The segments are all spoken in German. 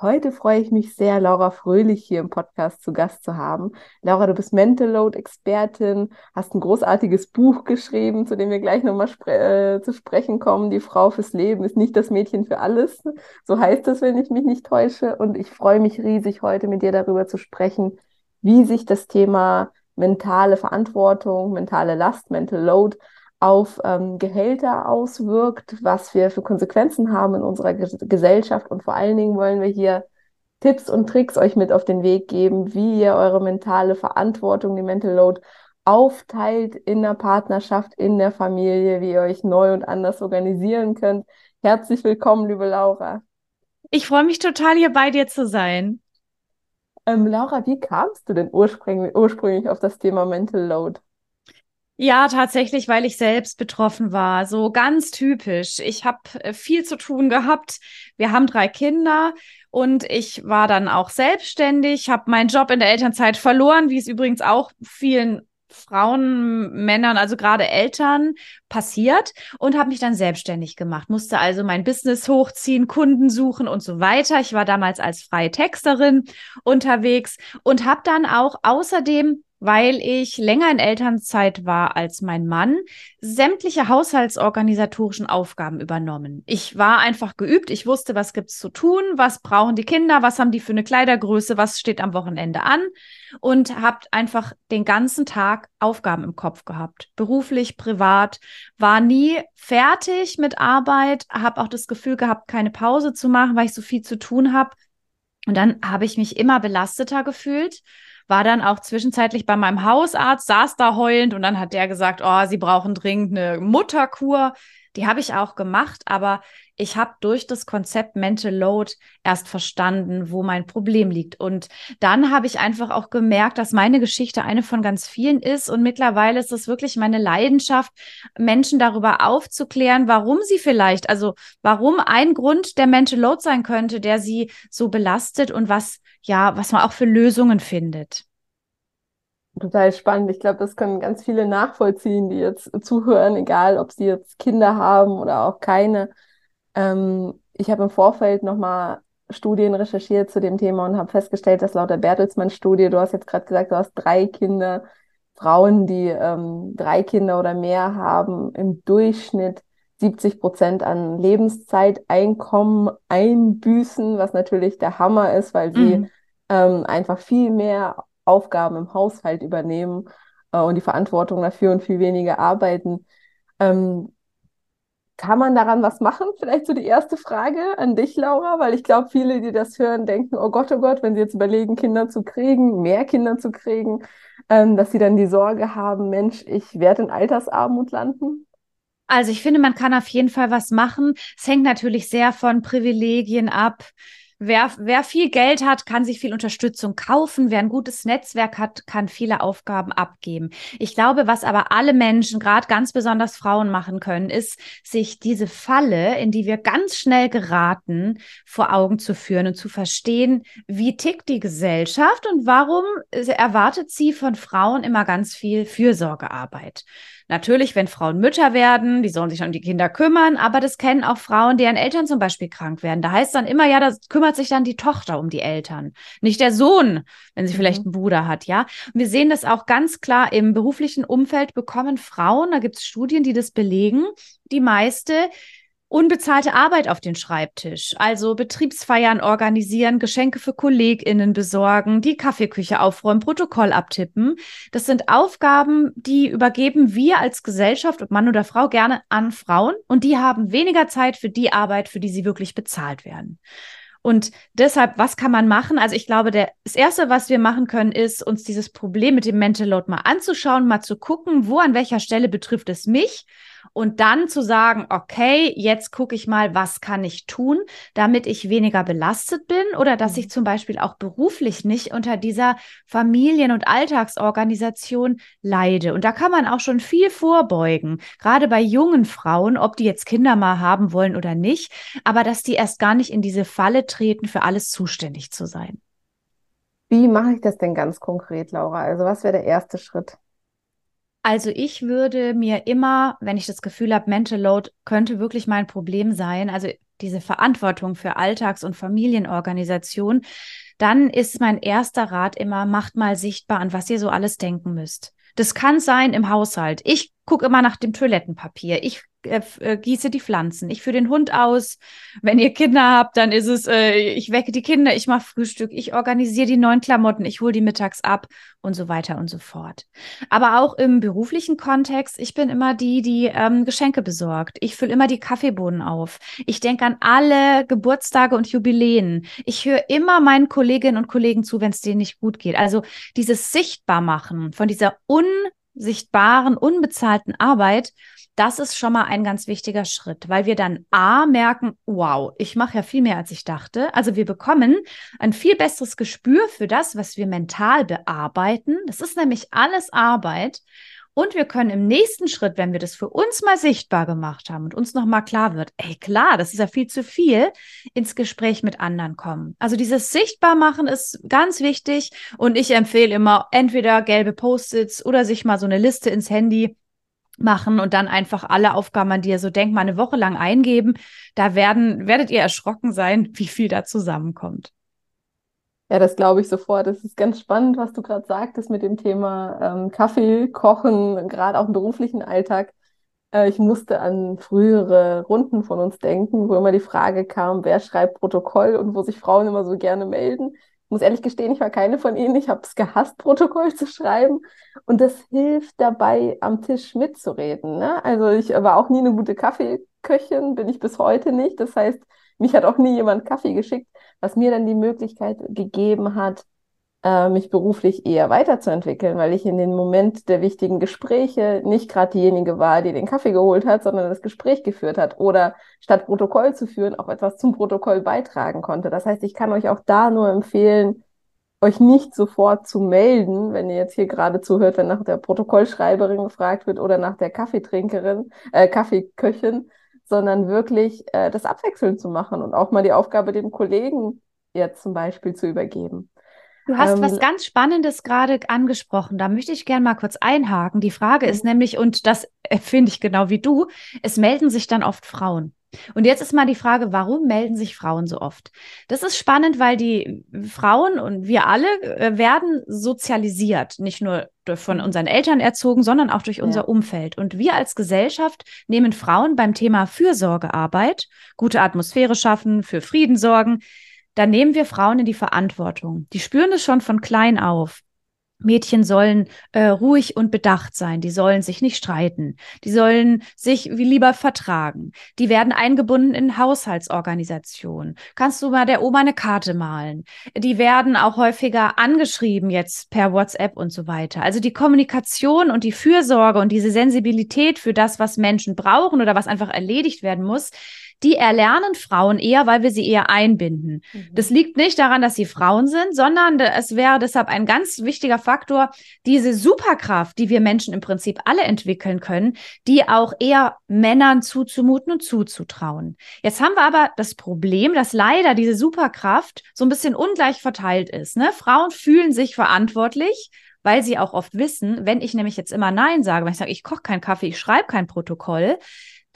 Heute freue ich mich sehr, Laura Fröhlich hier im Podcast zu Gast zu haben. Laura, du bist Mental Load Expertin, hast ein großartiges Buch geschrieben, zu dem wir gleich nochmal spre äh, zu sprechen kommen. Die Frau fürs Leben ist nicht das Mädchen für alles. So heißt es, wenn ich mich nicht täusche. Und ich freue mich riesig, heute mit dir darüber zu sprechen, wie sich das Thema mentale Verantwortung, mentale Last, Mental Load auf ähm, Gehälter auswirkt, was wir für Konsequenzen haben in unserer Ge Gesellschaft. Und vor allen Dingen wollen wir hier Tipps und Tricks euch mit auf den Weg geben, wie ihr eure mentale Verantwortung, die Mental Load, aufteilt in der Partnerschaft, in der Familie, wie ihr euch neu und anders organisieren könnt. Herzlich willkommen, liebe Laura. Ich freue mich total, hier bei dir zu sein. Ähm, Laura, wie kamst du denn ursprünglich, ursprünglich auf das Thema Mental Load? Ja, tatsächlich, weil ich selbst betroffen war. So ganz typisch. Ich habe äh, viel zu tun gehabt. Wir haben drei Kinder und ich war dann auch selbstständig, habe meinen Job in der Elternzeit verloren, wie es übrigens auch vielen Frauen, Männern, also gerade Eltern passiert und habe mich dann selbstständig gemacht. Musste also mein Business hochziehen, Kunden suchen und so weiter. Ich war damals als freie Texterin unterwegs und habe dann auch außerdem weil ich länger in Elternzeit war als mein Mann, sämtliche haushaltsorganisatorischen Aufgaben übernommen. Ich war einfach geübt, ich wusste, was gibt's zu tun, was brauchen die Kinder, was haben die für eine Kleidergröße, was steht am Wochenende an und habe einfach den ganzen Tag Aufgaben im Kopf gehabt, beruflich, privat, war nie fertig mit Arbeit, habe auch das Gefühl gehabt, keine Pause zu machen, weil ich so viel zu tun habe. Und dann habe ich mich immer belasteter gefühlt war dann auch zwischenzeitlich bei meinem Hausarzt, saß da heulend und dann hat der gesagt, oh, sie brauchen dringend eine Mutterkur. Die habe ich auch gemacht, aber ich habe durch das Konzept Mental Load erst verstanden, wo mein Problem liegt. Und dann habe ich einfach auch gemerkt, dass meine Geschichte eine von ganz vielen ist. Und mittlerweile ist es wirklich meine Leidenschaft, Menschen darüber aufzuklären, warum sie vielleicht, also warum ein Grund der Mental Load sein könnte, der sie so belastet und was, ja, was man auch für Lösungen findet. Total spannend. Ich glaube, das können ganz viele nachvollziehen, die jetzt zuhören, egal ob sie jetzt Kinder haben oder auch keine. Ähm, ich habe im Vorfeld nochmal Studien recherchiert zu dem Thema und habe festgestellt, dass laut der Bertelsmann-Studie, du hast jetzt gerade gesagt, du hast drei Kinder, Frauen, die ähm, drei Kinder oder mehr haben, im Durchschnitt 70 Prozent an Lebenszeiteinkommen einbüßen, was natürlich der Hammer ist, weil sie mhm. ähm, einfach viel mehr Aufgaben im Haushalt übernehmen äh, und die Verantwortung dafür und viel weniger arbeiten. Ähm, kann man daran was machen? Vielleicht so die erste Frage an dich, Laura, weil ich glaube, viele, die das hören, denken, oh Gott, oh Gott, wenn sie jetzt überlegen, Kinder zu kriegen, mehr Kinder zu kriegen, ähm, dass sie dann die Sorge haben, Mensch, ich werde in Altersarmut landen. Also ich finde, man kann auf jeden Fall was machen. Es hängt natürlich sehr von Privilegien ab. Wer, wer viel Geld hat, kann sich viel Unterstützung kaufen. Wer ein gutes Netzwerk hat, kann viele Aufgaben abgeben. Ich glaube, was aber alle Menschen, gerade ganz besonders Frauen machen können, ist, sich diese Falle, in die wir ganz schnell geraten, vor Augen zu führen und zu verstehen, wie tickt die Gesellschaft und warum erwartet sie von Frauen immer ganz viel Fürsorgearbeit. Natürlich, wenn Frauen Mütter werden, die sollen sich um die Kinder kümmern, aber das kennen auch Frauen, deren Eltern zum Beispiel krank werden. Da heißt dann immer, ja, da kümmert sich dann die Tochter um die Eltern, nicht der Sohn, wenn sie mhm. vielleicht einen Bruder hat, ja. Und wir sehen das auch ganz klar im beruflichen Umfeld bekommen Frauen, da gibt es Studien, die das belegen, die meiste unbezahlte Arbeit auf den Schreibtisch, also Betriebsfeiern organisieren, Geschenke für KollegInnen besorgen, die Kaffeeküche aufräumen, Protokoll abtippen. Das sind Aufgaben, die übergeben wir als Gesellschaft, ob Mann oder Frau, gerne an Frauen und die haben weniger Zeit für die Arbeit, für die sie wirklich bezahlt werden. Und deshalb, was kann man machen? Also ich glaube, der, das Erste, was wir machen können, ist, uns dieses Problem mit dem Mental Load mal anzuschauen, mal zu gucken, wo an welcher Stelle betrifft es mich und dann zu sagen, okay, jetzt gucke ich mal, was kann ich tun, damit ich weniger belastet bin oder dass ich mhm. zum Beispiel auch beruflich nicht unter dieser Familien- und Alltagsorganisation leide. Und da kann man auch schon viel vorbeugen, gerade bei jungen Frauen, ob die jetzt Kinder mal haben wollen oder nicht, aber dass die erst gar nicht in diese Falle treten, für alles zuständig zu sein. Wie mache ich das denn ganz konkret, Laura? Also was wäre der erste Schritt? Also ich würde mir immer, wenn ich das Gefühl habe, Mental Load könnte wirklich mein Problem sein, also diese Verantwortung für Alltags- und Familienorganisation, dann ist mein erster Rat immer, macht mal sichtbar, an was ihr so alles denken müsst. Das kann sein im Haushalt. Ich gucke immer nach dem Toilettenpapier. Ich äh, äh, gieße die Pflanzen. Ich führe den Hund aus. Wenn ihr Kinder habt, dann ist es, äh, ich wecke die Kinder, ich mache Frühstück, ich organisiere die neuen Klamotten, ich hole die mittags ab und so weiter und so fort. Aber auch im beruflichen Kontext, ich bin immer die, die ähm, Geschenke besorgt. Ich fülle immer die Kaffeebohnen auf. Ich denke an alle Geburtstage und Jubiläen. Ich höre immer meinen Kolleginnen und Kollegen zu, wenn es denen nicht gut geht. Also dieses Sichtbarmachen von dieser unsichtbaren, unbezahlten Arbeit, das ist schon mal ein ganz wichtiger Schritt, weil wir dann A merken, wow, ich mache ja viel mehr, als ich dachte. Also wir bekommen ein viel besseres Gespür für das, was wir mental bearbeiten. Das ist nämlich alles Arbeit. Und wir können im nächsten Schritt, wenn wir das für uns mal sichtbar gemacht haben und uns nochmal klar wird, ey klar, das ist ja viel zu viel, ins Gespräch mit anderen kommen. Also dieses Sichtbarmachen ist ganz wichtig und ich empfehle immer entweder gelbe Post-its oder sich mal so eine Liste ins Handy machen und dann einfach alle Aufgaben, an die ihr so denkt, mal eine Woche lang eingeben. Da werden, werdet ihr erschrocken sein, wie viel da zusammenkommt. Ja, das glaube ich sofort. Das ist ganz spannend, was du gerade sagtest mit dem Thema ähm, Kaffee kochen, gerade auch im beruflichen Alltag. Äh, ich musste an frühere Runden von uns denken, wo immer die Frage kam, wer schreibt Protokoll und wo sich Frauen immer so gerne melden muss ehrlich gestehen, ich war keine von ihnen. Ich habe es gehasst, Protokoll zu schreiben. Und das hilft dabei, am Tisch mitzureden. Ne? Also ich war auch nie eine gute Kaffeeköchin, bin ich bis heute nicht. Das heißt, mich hat auch nie jemand Kaffee geschickt, was mir dann die Möglichkeit gegeben hat, äh, mich beruflich eher weiterzuentwickeln, weil ich in den Moment der wichtigen Gespräche nicht gerade diejenige war, die den Kaffee geholt hat, sondern das Gespräch geführt hat oder statt Protokoll zu führen auch etwas zum Protokoll beitragen konnte. Das heißt, ich kann euch auch da nur empfehlen, euch nicht sofort zu melden, wenn ihr jetzt hier gerade zuhört, wenn nach der Protokollschreiberin gefragt wird oder nach der Kaffeetrinkerin, äh, Kaffeeköchin, sondern wirklich äh, das abwechselnd zu machen und auch mal die Aufgabe dem Kollegen jetzt zum Beispiel zu übergeben. Du hast ähm, was ganz Spannendes gerade angesprochen. Da möchte ich gerne mal kurz einhaken. Die Frage ist mhm. nämlich, und das finde ich genau wie du, es melden sich dann oft Frauen. Und jetzt ist mal die Frage, warum melden sich Frauen so oft? Das ist spannend, weil die Frauen und wir alle äh, werden sozialisiert, nicht nur von unseren Eltern erzogen, sondern auch durch unser ja. Umfeld. Und wir als Gesellschaft nehmen Frauen beim Thema Fürsorgearbeit, gute Atmosphäre schaffen, für Frieden sorgen, dann nehmen wir Frauen in die Verantwortung. Die spüren es schon von klein auf. Mädchen sollen äh, ruhig und bedacht sein, die sollen sich nicht streiten, die sollen sich wie lieber vertragen, die werden eingebunden in Haushaltsorganisationen. Kannst du mal der Oma eine Karte malen? Die werden auch häufiger angeschrieben jetzt per WhatsApp und so weiter. Also die Kommunikation und die Fürsorge und diese Sensibilität für das, was Menschen brauchen oder was einfach erledigt werden muss, die erlernen Frauen eher, weil wir sie eher einbinden. Mhm. Das liegt nicht daran, dass sie Frauen sind, sondern es wäre deshalb ein ganz wichtiger Faktor, diese Superkraft, die wir Menschen im Prinzip alle entwickeln können, die auch eher Männern zuzumuten und zuzutrauen. Jetzt haben wir aber das Problem, dass leider diese Superkraft so ein bisschen ungleich verteilt ist. Ne? Frauen fühlen sich verantwortlich weil sie auch oft wissen, wenn ich nämlich jetzt immer Nein sage, wenn ich sage, ich koche keinen Kaffee, ich schreibe kein Protokoll,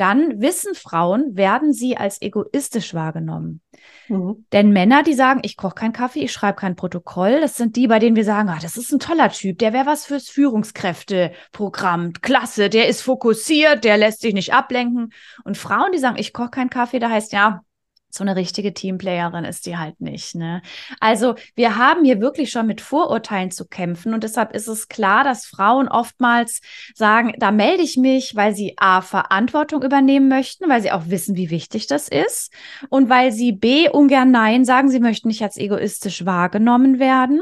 dann wissen Frauen, werden sie als egoistisch wahrgenommen. Mhm. Denn Männer, die sagen, ich koche keinen Kaffee, ich schreibe kein Protokoll, das sind die, bei denen wir sagen, ah, das ist ein toller Typ, der wäre was fürs Führungskräfteprogramm, klasse, der ist fokussiert, der lässt sich nicht ablenken. Und Frauen, die sagen, ich koche keinen Kaffee, da heißt ja, so eine richtige Teamplayerin ist die halt nicht. Ne? Also wir haben hier wirklich schon mit Vorurteilen zu kämpfen und deshalb ist es klar, dass Frauen oftmals sagen, da melde ich mich, weil sie A, Verantwortung übernehmen möchten, weil sie auch wissen, wie wichtig das ist und weil sie B, ungern Nein sagen, sie möchten nicht als egoistisch wahrgenommen werden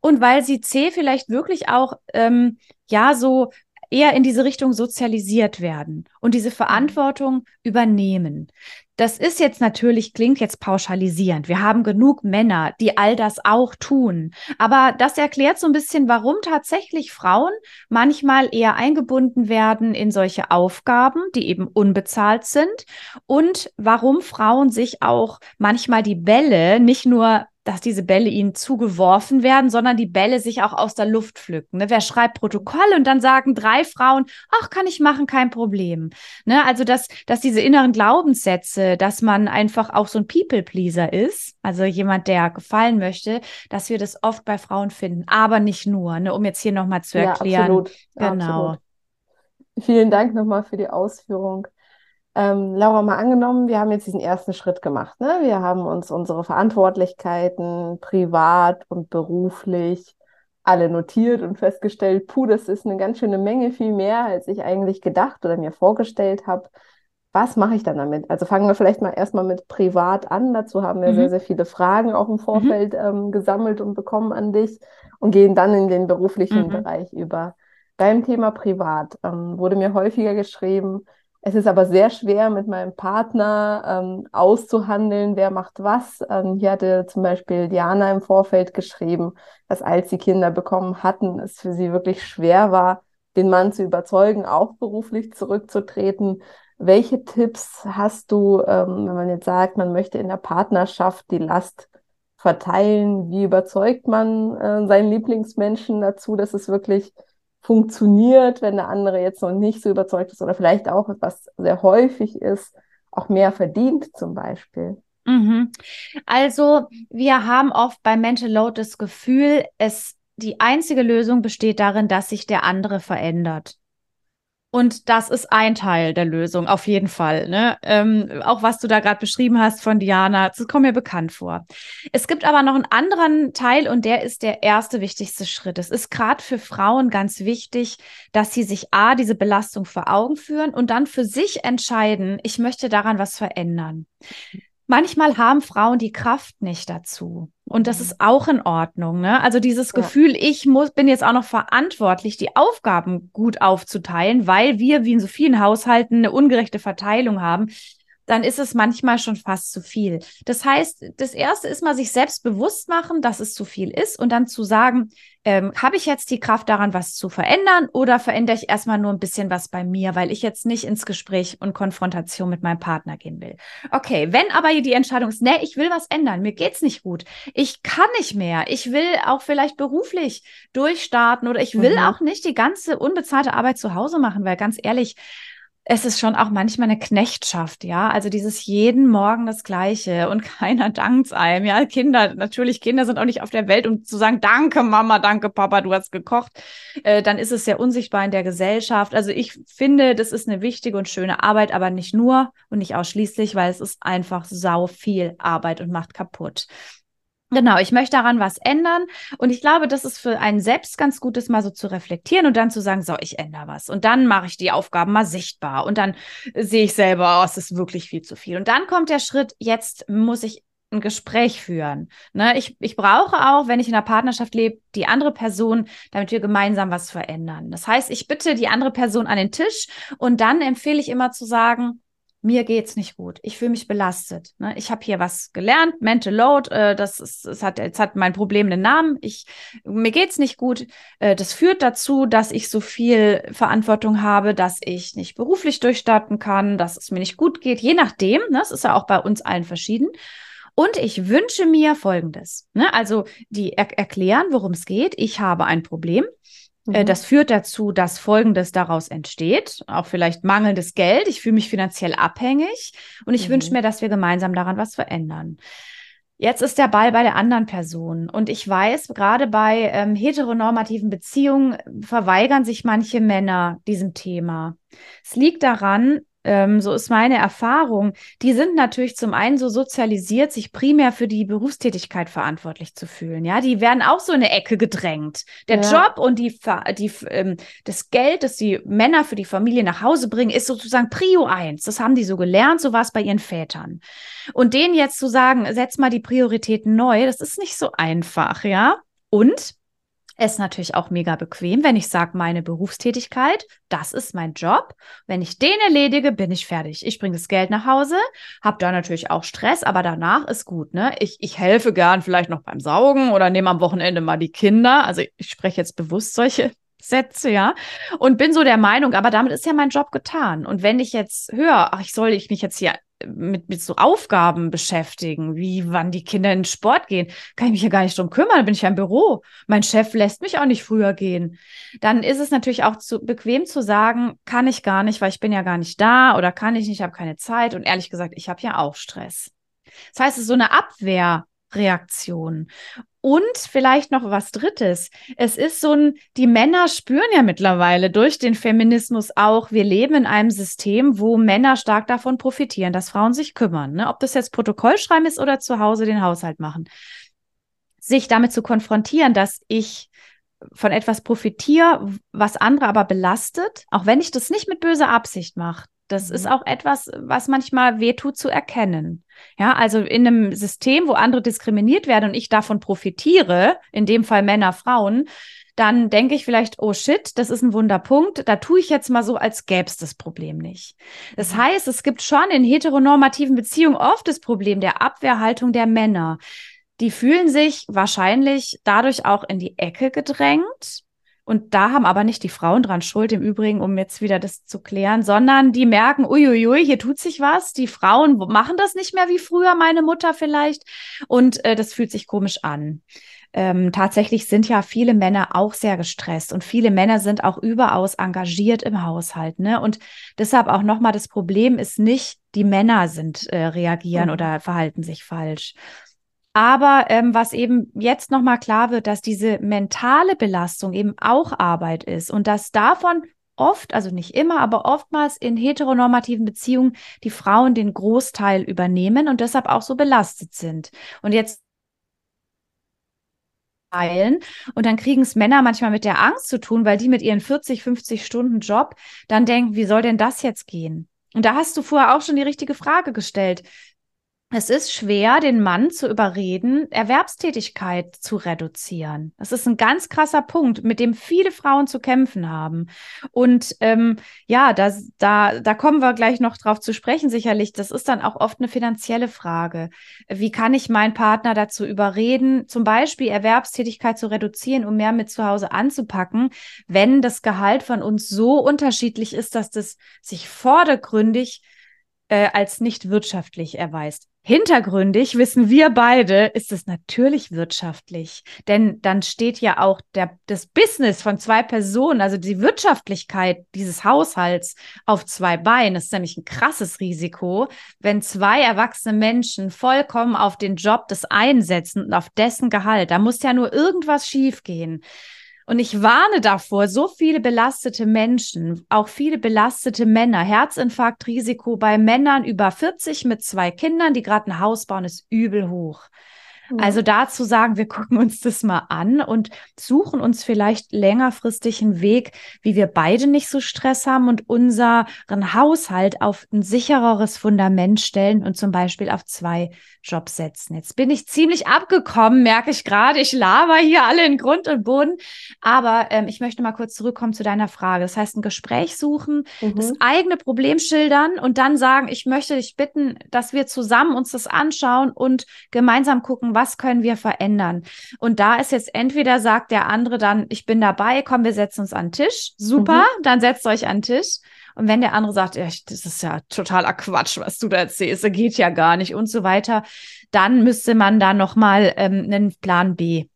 und weil sie C, vielleicht wirklich auch, ähm, ja, so eher in diese Richtung sozialisiert werden und diese Verantwortung übernehmen. Das ist jetzt natürlich, klingt jetzt pauschalisierend. Wir haben genug Männer, die all das auch tun. Aber das erklärt so ein bisschen, warum tatsächlich Frauen manchmal eher eingebunden werden in solche Aufgaben, die eben unbezahlt sind und warum Frauen sich auch manchmal die Bälle nicht nur dass diese Bälle ihnen zugeworfen werden, sondern die Bälle sich auch aus der Luft pflücken. Ne? Wer schreibt Protokoll und dann sagen drei Frauen, ach, kann ich machen, kein Problem. Ne? Also, dass, dass diese inneren Glaubenssätze, dass man einfach auch so ein People-Pleaser ist, also jemand, der gefallen möchte, dass wir das oft bei Frauen finden, aber nicht nur, ne? um jetzt hier nochmal zu erklären. Ja, absolut. Genau. Absolut. Vielen Dank nochmal für die Ausführung. Ähm, Laura, mal angenommen, wir haben jetzt diesen ersten Schritt gemacht. Ne? Wir haben uns unsere Verantwortlichkeiten privat und beruflich alle notiert und festgestellt, puh, das ist eine ganz schöne Menge, viel mehr, als ich eigentlich gedacht oder mir vorgestellt habe. Was mache ich dann damit? Also fangen wir vielleicht mal erstmal mit privat an. Dazu haben wir mhm. sehr, sehr viele Fragen auch im mhm. Vorfeld mhm. ähm, gesammelt und bekommen an dich und gehen dann in den beruflichen mhm. Bereich über. Beim Thema privat ähm, wurde mir häufiger geschrieben, es ist aber sehr schwer, mit meinem Partner ähm, auszuhandeln, wer macht was. Ähm, hier hatte zum Beispiel Diana im Vorfeld geschrieben, dass als sie Kinder bekommen hatten, es für sie wirklich schwer war, den Mann zu überzeugen, auch beruflich zurückzutreten. Welche Tipps hast du, ähm, wenn man jetzt sagt, man möchte in der Partnerschaft die Last verteilen? Wie überzeugt man äh, seinen Lieblingsmenschen dazu, dass es wirklich funktioniert, wenn der andere jetzt noch nicht so überzeugt ist oder vielleicht auch, was sehr häufig ist, auch mehr verdient zum Beispiel. Mhm. Also wir haben oft bei Mental Load das Gefühl, es die einzige Lösung besteht darin, dass sich der andere verändert. Und das ist ein Teil der Lösung, auf jeden Fall. Ne? Ähm, auch was du da gerade beschrieben hast von Diana, das kommt mir bekannt vor. Es gibt aber noch einen anderen Teil und der ist der erste wichtigste Schritt. Es ist gerade für Frauen ganz wichtig, dass sie sich A, diese Belastung vor Augen führen und dann für sich entscheiden, ich möchte daran was verändern. Manchmal haben Frauen die Kraft nicht dazu. Und das mhm. ist auch in Ordnung. Ne? Also dieses ja. Gefühl, ich muss, bin jetzt auch noch verantwortlich, die Aufgaben gut aufzuteilen, weil wir, wie in so vielen Haushalten, eine ungerechte Verteilung haben dann ist es manchmal schon fast zu viel. Das heißt, das erste ist mal sich selbst bewusst machen, dass es zu viel ist und dann zu sagen, ähm, habe ich jetzt die Kraft daran, was zu verändern oder verändere ich erstmal nur ein bisschen was bei mir, weil ich jetzt nicht ins Gespräch und Konfrontation mit meinem Partner gehen will. Okay, wenn aber die Entscheidung ist, nee, ich will was ändern, mir geht's nicht gut, ich kann nicht mehr, ich will auch vielleicht beruflich durchstarten oder ich will mhm. auch nicht die ganze unbezahlte Arbeit zu Hause machen, weil ganz ehrlich, es ist schon auch manchmal eine Knechtschaft, ja. Also dieses jeden Morgen das Gleiche und keiner dankt einem. Ja, Kinder, natürlich, Kinder sind auch nicht auf der Welt, um zu sagen, danke Mama, danke Papa, du hast gekocht. Äh, dann ist es sehr unsichtbar in der Gesellschaft. Also ich finde, das ist eine wichtige und schöne Arbeit, aber nicht nur und nicht ausschließlich, weil es ist einfach sau viel Arbeit und macht kaputt. Genau, ich möchte daran was ändern. Und ich glaube, das ist für einen selbst ganz gut, das mal so zu reflektieren und dann zu sagen, so, ich ändere was. Und dann mache ich die Aufgaben mal sichtbar. Und dann sehe ich selber, oh, es ist wirklich viel zu viel. Und dann kommt der Schritt, jetzt muss ich ein Gespräch führen. Ne? Ich, ich brauche auch, wenn ich in einer Partnerschaft lebe, die andere Person, damit wir gemeinsam was verändern. Das heißt, ich bitte die andere Person an den Tisch und dann empfehle ich immer zu sagen, mir geht's nicht gut. Ich fühle mich belastet. Ne? Ich habe hier was gelernt, Mental Load. Äh, das ist, es hat, jetzt hat mein Problem einen Namen. Ich, mir geht's nicht gut. Äh, das führt dazu, dass ich so viel Verantwortung habe, dass ich nicht beruflich durchstarten kann, dass es mir nicht gut geht. Je nachdem. Ne? Das ist ja auch bei uns allen verschieden. Und ich wünsche mir Folgendes. Ne? Also die er erklären, worum es geht. Ich habe ein Problem. Äh, mhm. Das führt dazu, dass Folgendes daraus entsteht, auch vielleicht mangelndes Geld. Ich fühle mich finanziell abhängig und ich mhm. wünsche mir, dass wir gemeinsam daran was verändern. Jetzt ist der Ball bei der anderen Person. Und ich weiß, gerade bei ähm, heteronormativen Beziehungen verweigern sich manche Männer diesem Thema. Es liegt daran, ähm, so ist meine Erfahrung, die sind natürlich zum einen so sozialisiert, sich primär für die Berufstätigkeit verantwortlich zu fühlen. Ja, die werden auch so in eine Ecke gedrängt. Der ja. Job und die, die, ähm, das Geld, das die Männer für die Familie nach Hause bringen, ist sozusagen Prio eins. Das haben die so gelernt, so war es bei ihren Vätern. Und denen jetzt zu sagen, setz mal die Prioritäten neu, das ist nicht so einfach, ja. Und ist natürlich auch mega bequem, wenn ich sage, meine Berufstätigkeit, das ist mein Job. Wenn ich den erledige, bin ich fertig. Ich bringe das Geld nach Hause, habe da natürlich auch Stress, aber danach ist gut. Ne? Ich, ich helfe gern vielleicht noch beim Saugen oder nehme am Wochenende mal die Kinder. Also ich spreche jetzt bewusst solche Sätze, ja. Und bin so der Meinung, aber damit ist ja mein Job getan. Und wenn ich jetzt höre, ach, ich soll ich mich jetzt hier mit, mit so Aufgaben beschäftigen, wie wann die Kinder in den Sport gehen, kann ich mich ja gar nicht drum kümmern, dann bin ich ja im Büro. Mein Chef lässt mich auch nicht früher gehen. Dann ist es natürlich auch zu bequem zu sagen, kann ich gar nicht, weil ich bin ja gar nicht da oder kann ich nicht, ich habe keine Zeit. Und ehrlich gesagt, ich habe ja auch Stress. Das heißt, es ist so eine Abwehrreaktion. Und vielleicht noch was Drittes. Es ist so ein, die Männer spüren ja mittlerweile durch den Feminismus auch, wir leben in einem System, wo Männer stark davon profitieren, dass Frauen sich kümmern. Ne? Ob das jetzt Protokoll schreiben ist oder zu Hause den Haushalt machen. Sich damit zu konfrontieren, dass ich von etwas profitiere, was andere aber belastet, auch wenn ich das nicht mit böser Absicht mache. Das mhm. ist auch etwas, was manchmal wehtut zu erkennen. Ja, also in einem System, wo andere diskriminiert werden und ich davon profitiere, in dem Fall Männer, Frauen, dann denke ich vielleicht, oh shit, das ist ein Wunderpunkt, da tue ich jetzt mal so, als gäbe es das Problem nicht. Das mhm. heißt, es gibt schon in heteronormativen Beziehungen oft das Problem der Abwehrhaltung der Männer. Die fühlen sich wahrscheinlich dadurch auch in die Ecke gedrängt und da haben aber nicht die Frauen dran Schuld, im Übrigen, um jetzt wieder das zu klären, sondern die merken, uiuiui, hier tut sich was. Die Frauen machen das nicht mehr wie früher, meine Mutter vielleicht. Und äh, das fühlt sich komisch an. Ähm, tatsächlich sind ja viele Männer auch sehr gestresst und viele Männer sind auch überaus engagiert im Haushalt. Ne? Und deshalb auch nochmal, das Problem ist nicht, die Männer sind äh, reagieren mhm. oder verhalten sich falsch, aber ähm, was eben jetzt nochmal klar wird, dass diese mentale Belastung eben auch Arbeit ist und dass davon oft, also nicht immer, aber oftmals in heteronormativen Beziehungen die Frauen den Großteil übernehmen und deshalb auch so belastet sind. Und jetzt und dann kriegen es Männer manchmal mit der Angst zu tun, weil die mit ihren 40, 50 Stunden Job dann denken, wie soll denn das jetzt gehen? Und da hast du vorher auch schon die richtige Frage gestellt es ist schwer, den Mann zu überreden, Erwerbstätigkeit zu reduzieren. Das ist ein ganz krasser Punkt, mit dem viele Frauen zu kämpfen haben. Und ähm, ja, da, da, da kommen wir gleich noch drauf zu sprechen, sicherlich. Das ist dann auch oft eine finanzielle Frage. Wie kann ich meinen Partner dazu überreden, zum Beispiel Erwerbstätigkeit zu reduzieren, um mehr mit zu Hause anzupacken, wenn das Gehalt von uns so unterschiedlich ist, dass das sich vordergründig äh, als nicht wirtschaftlich erweist. Hintergründig wissen wir beide, ist es natürlich wirtschaftlich. Denn dann steht ja auch der, das Business von zwei Personen, also die Wirtschaftlichkeit dieses Haushalts auf zwei Beinen. Das ist nämlich ein krasses Risiko, wenn zwei erwachsene Menschen vollkommen auf den Job des einsetzen und auf dessen Gehalt. Da muss ja nur irgendwas schiefgehen. Und ich warne davor, so viele belastete Menschen, auch viele belastete Männer, Herzinfarktrisiko bei Männern über 40 mit zwei Kindern, die gerade ein Haus bauen, ist übel hoch. Also dazu sagen, wir gucken uns das mal an und suchen uns vielleicht längerfristig einen Weg, wie wir beide nicht so Stress haben und unseren Haushalt auf ein sichereres Fundament stellen und zum Beispiel auf zwei Jobs setzen. Jetzt bin ich ziemlich abgekommen, merke ich gerade. Ich laber hier alle in Grund und Boden. Aber ähm, ich möchte mal kurz zurückkommen zu deiner Frage. Das heißt, ein Gespräch suchen, mhm. das eigene Problem schildern und dann sagen, ich möchte dich bitten, dass wir zusammen uns das anschauen und gemeinsam gucken, was können wir verändern? Und da ist jetzt entweder sagt der andere dann, ich bin dabei, komm, wir setzen uns an den Tisch. Super, mhm. dann setzt euch an den Tisch. Und wenn der andere sagt, ja, das ist ja totaler Quatsch, was du da erzählst, das geht ja gar nicht und so weiter, dann müsste man da nochmal ähm, einen Plan B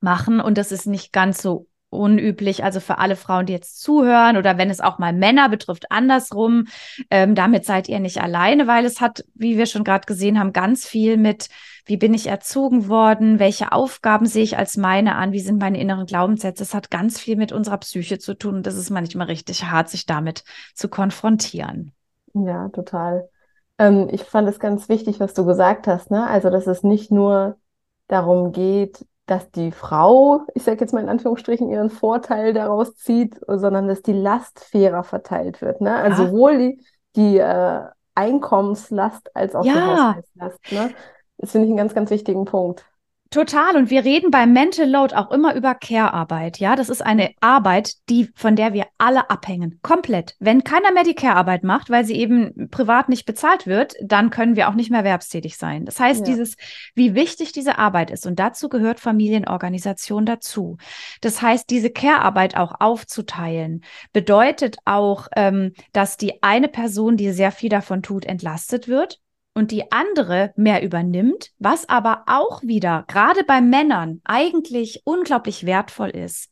machen. Und das ist nicht ganz so unüblich, also für alle Frauen, die jetzt zuhören oder wenn es auch mal Männer betrifft, andersrum. Ähm, damit seid ihr nicht alleine, weil es hat, wie wir schon gerade gesehen haben, ganz viel mit, wie bin ich erzogen worden, welche Aufgaben sehe ich als meine an, wie sind meine inneren Glaubenssätze. Es hat ganz viel mit unserer Psyche zu tun und das ist manchmal richtig hart, sich damit zu konfrontieren. Ja, total. Ähm, ich fand es ganz wichtig, was du gesagt hast, ne? Also, dass es nicht nur darum geht, dass die Frau, ich sage jetzt mal in Anführungsstrichen, ihren Vorteil daraus zieht, sondern dass die Last fairer verteilt wird. Ne? Also ja. sowohl die, die äh, Einkommenslast als auch ja. die Haushaltslast. Ne? Das finde ich einen ganz, ganz wichtigen Punkt. Total. Und wir reden beim Mental Load auch immer über Care-Arbeit. Ja, das ist eine Arbeit, die, von der wir alle abhängen. Komplett. Wenn keiner mehr die Care-Arbeit macht, weil sie eben privat nicht bezahlt wird, dann können wir auch nicht mehr erwerbstätig sein. Das heißt, ja. dieses, wie wichtig diese Arbeit ist. Und dazu gehört Familienorganisation dazu. Das heißt, diese Care-Arbeit auch aufzuteilen, bedeutet auch, ähm, dass die eine Person, die sehr viel davon tut, entlastet wird und die andere mehr übernimmt, was aber auch wieder gerade bei Männern eigentlich unglaublich wertvoll ist.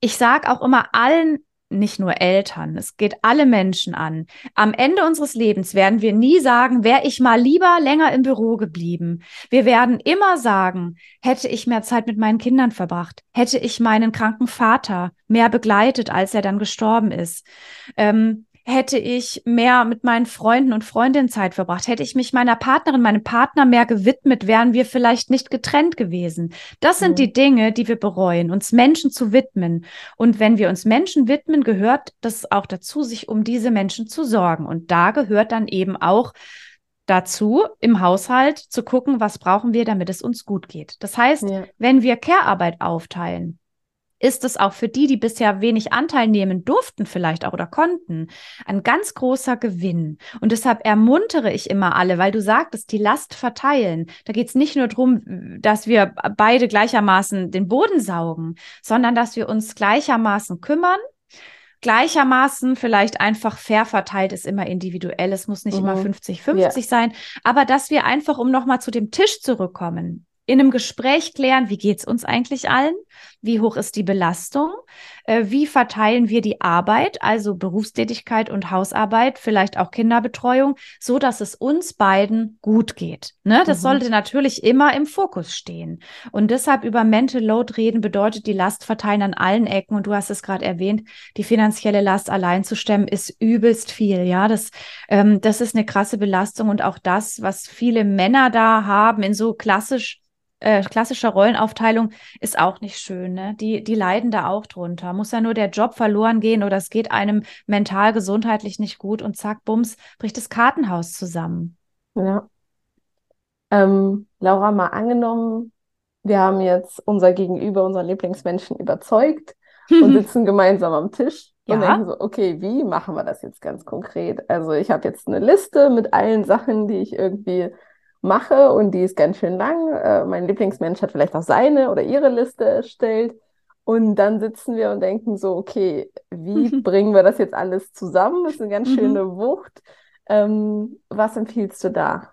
Ich sage auch immer allen, nicht nur Eltern, es geht alle Menschen an. Am Ende unseres Lebens werden wir nie sagen, wäre ich mal lieber länger im Büro geblieben. Wir werden immer sagen, hätte ich mehr Zeit mit meinen Kindern verbracht, hätte ich meinen kranken Vater mehr begleitet, als er dann gestorben ist. Ähm, hätte ich mehr mit meinen Freunden und Freundinnen Zeit verbracht, hätte ich mich meiner Partnerin, meinem Partner mehr gewidmet, wären wir vielleicht nicht getrennt gewesen. Das sind mhm. die Dinge, die wir bereuen, uns Menschen zu widmen. Und wenn wir uns Menschen widmen, gehört das auch dazu, sich um diese Menschen zu sorgen. Und da gehört dann eben auch dazu, im Haushalt zu gucken, was brauchen wir, damit es uns gut geht. Das heißt, ja. wenn wir Care-Arbeit aufteilen, ist es auch für die, die bisher wenig Anteil nehmen durften, vielleicht auch oder konnten, ein ganz großer Gewinn. Und deshalb ermuntere ich immer alle, weil du sagtest, die Last verteilen. Da geht es nicht nur darum, dass wir beide gleichermaßen den Boden saugen, sondern dass wir uns gleichermaßen kümmern gleichermaßen vielleicht einfach fair verteilt ist immer individuell. Es muss nicht mhm. immer 50-50 ja. sein, aber dass wir einfach, um nochmal zu dem Tisch zurückkommen, in einem Gespräch klären, wie geht's uns eigentlich allen? Wie hoch ist die Belastung? Äh, wie verteilen wir die Arbeit, also Berufstätigkeit und Hausarbeit, vielleicht auch Kinderbetreuung, so dass es uns beiden gut geht? Ne? Das mhm. sollte natürlich immer im Fokus stehen. Und deshalb über Mental Load reden bedeutet die Last verteilen an allen Ecken. Und du hast es gerade erwähnt, die finanzielle Last allein zu stemmen ist übelst viel. Ja, das, ähm, das ist eine krasse Belastung und auch das, was viele Männer da haben in so klassisch äh, klassischer Rollenaufteilung ist auch nicht schön. Ne? Die, die leiden da auch drunter. Muss ja nur der Job verloren gehen oder es geht einem mental, gesundheitlich nicht gut und zack, bums, bricht das Kartenhaus zusammen. Ja. Ähm, Laura, mal angenommen, wir haben jetzt unser Gegenüber, unseren Lieblingsmenschen überzeugt und sitzen gemeinsam am Tisch ja. und denken so, okay, wie machen wir das jetzt ganz konkret? Also ich habe jetzt eine Liste mit allen Sachen, die ich irgendwie mache und die ist ganz schön lang. Äh, mein Lieblingsmensch hat vielleicht auch seine oder ihre Liste erstellt. Und dann sitzen wir und denken so, okay, wie bringen wir das jetzt alles zusammen? Das ist eine ganz mhm. schöne Wucht. Ähm, was empfiehlst du da?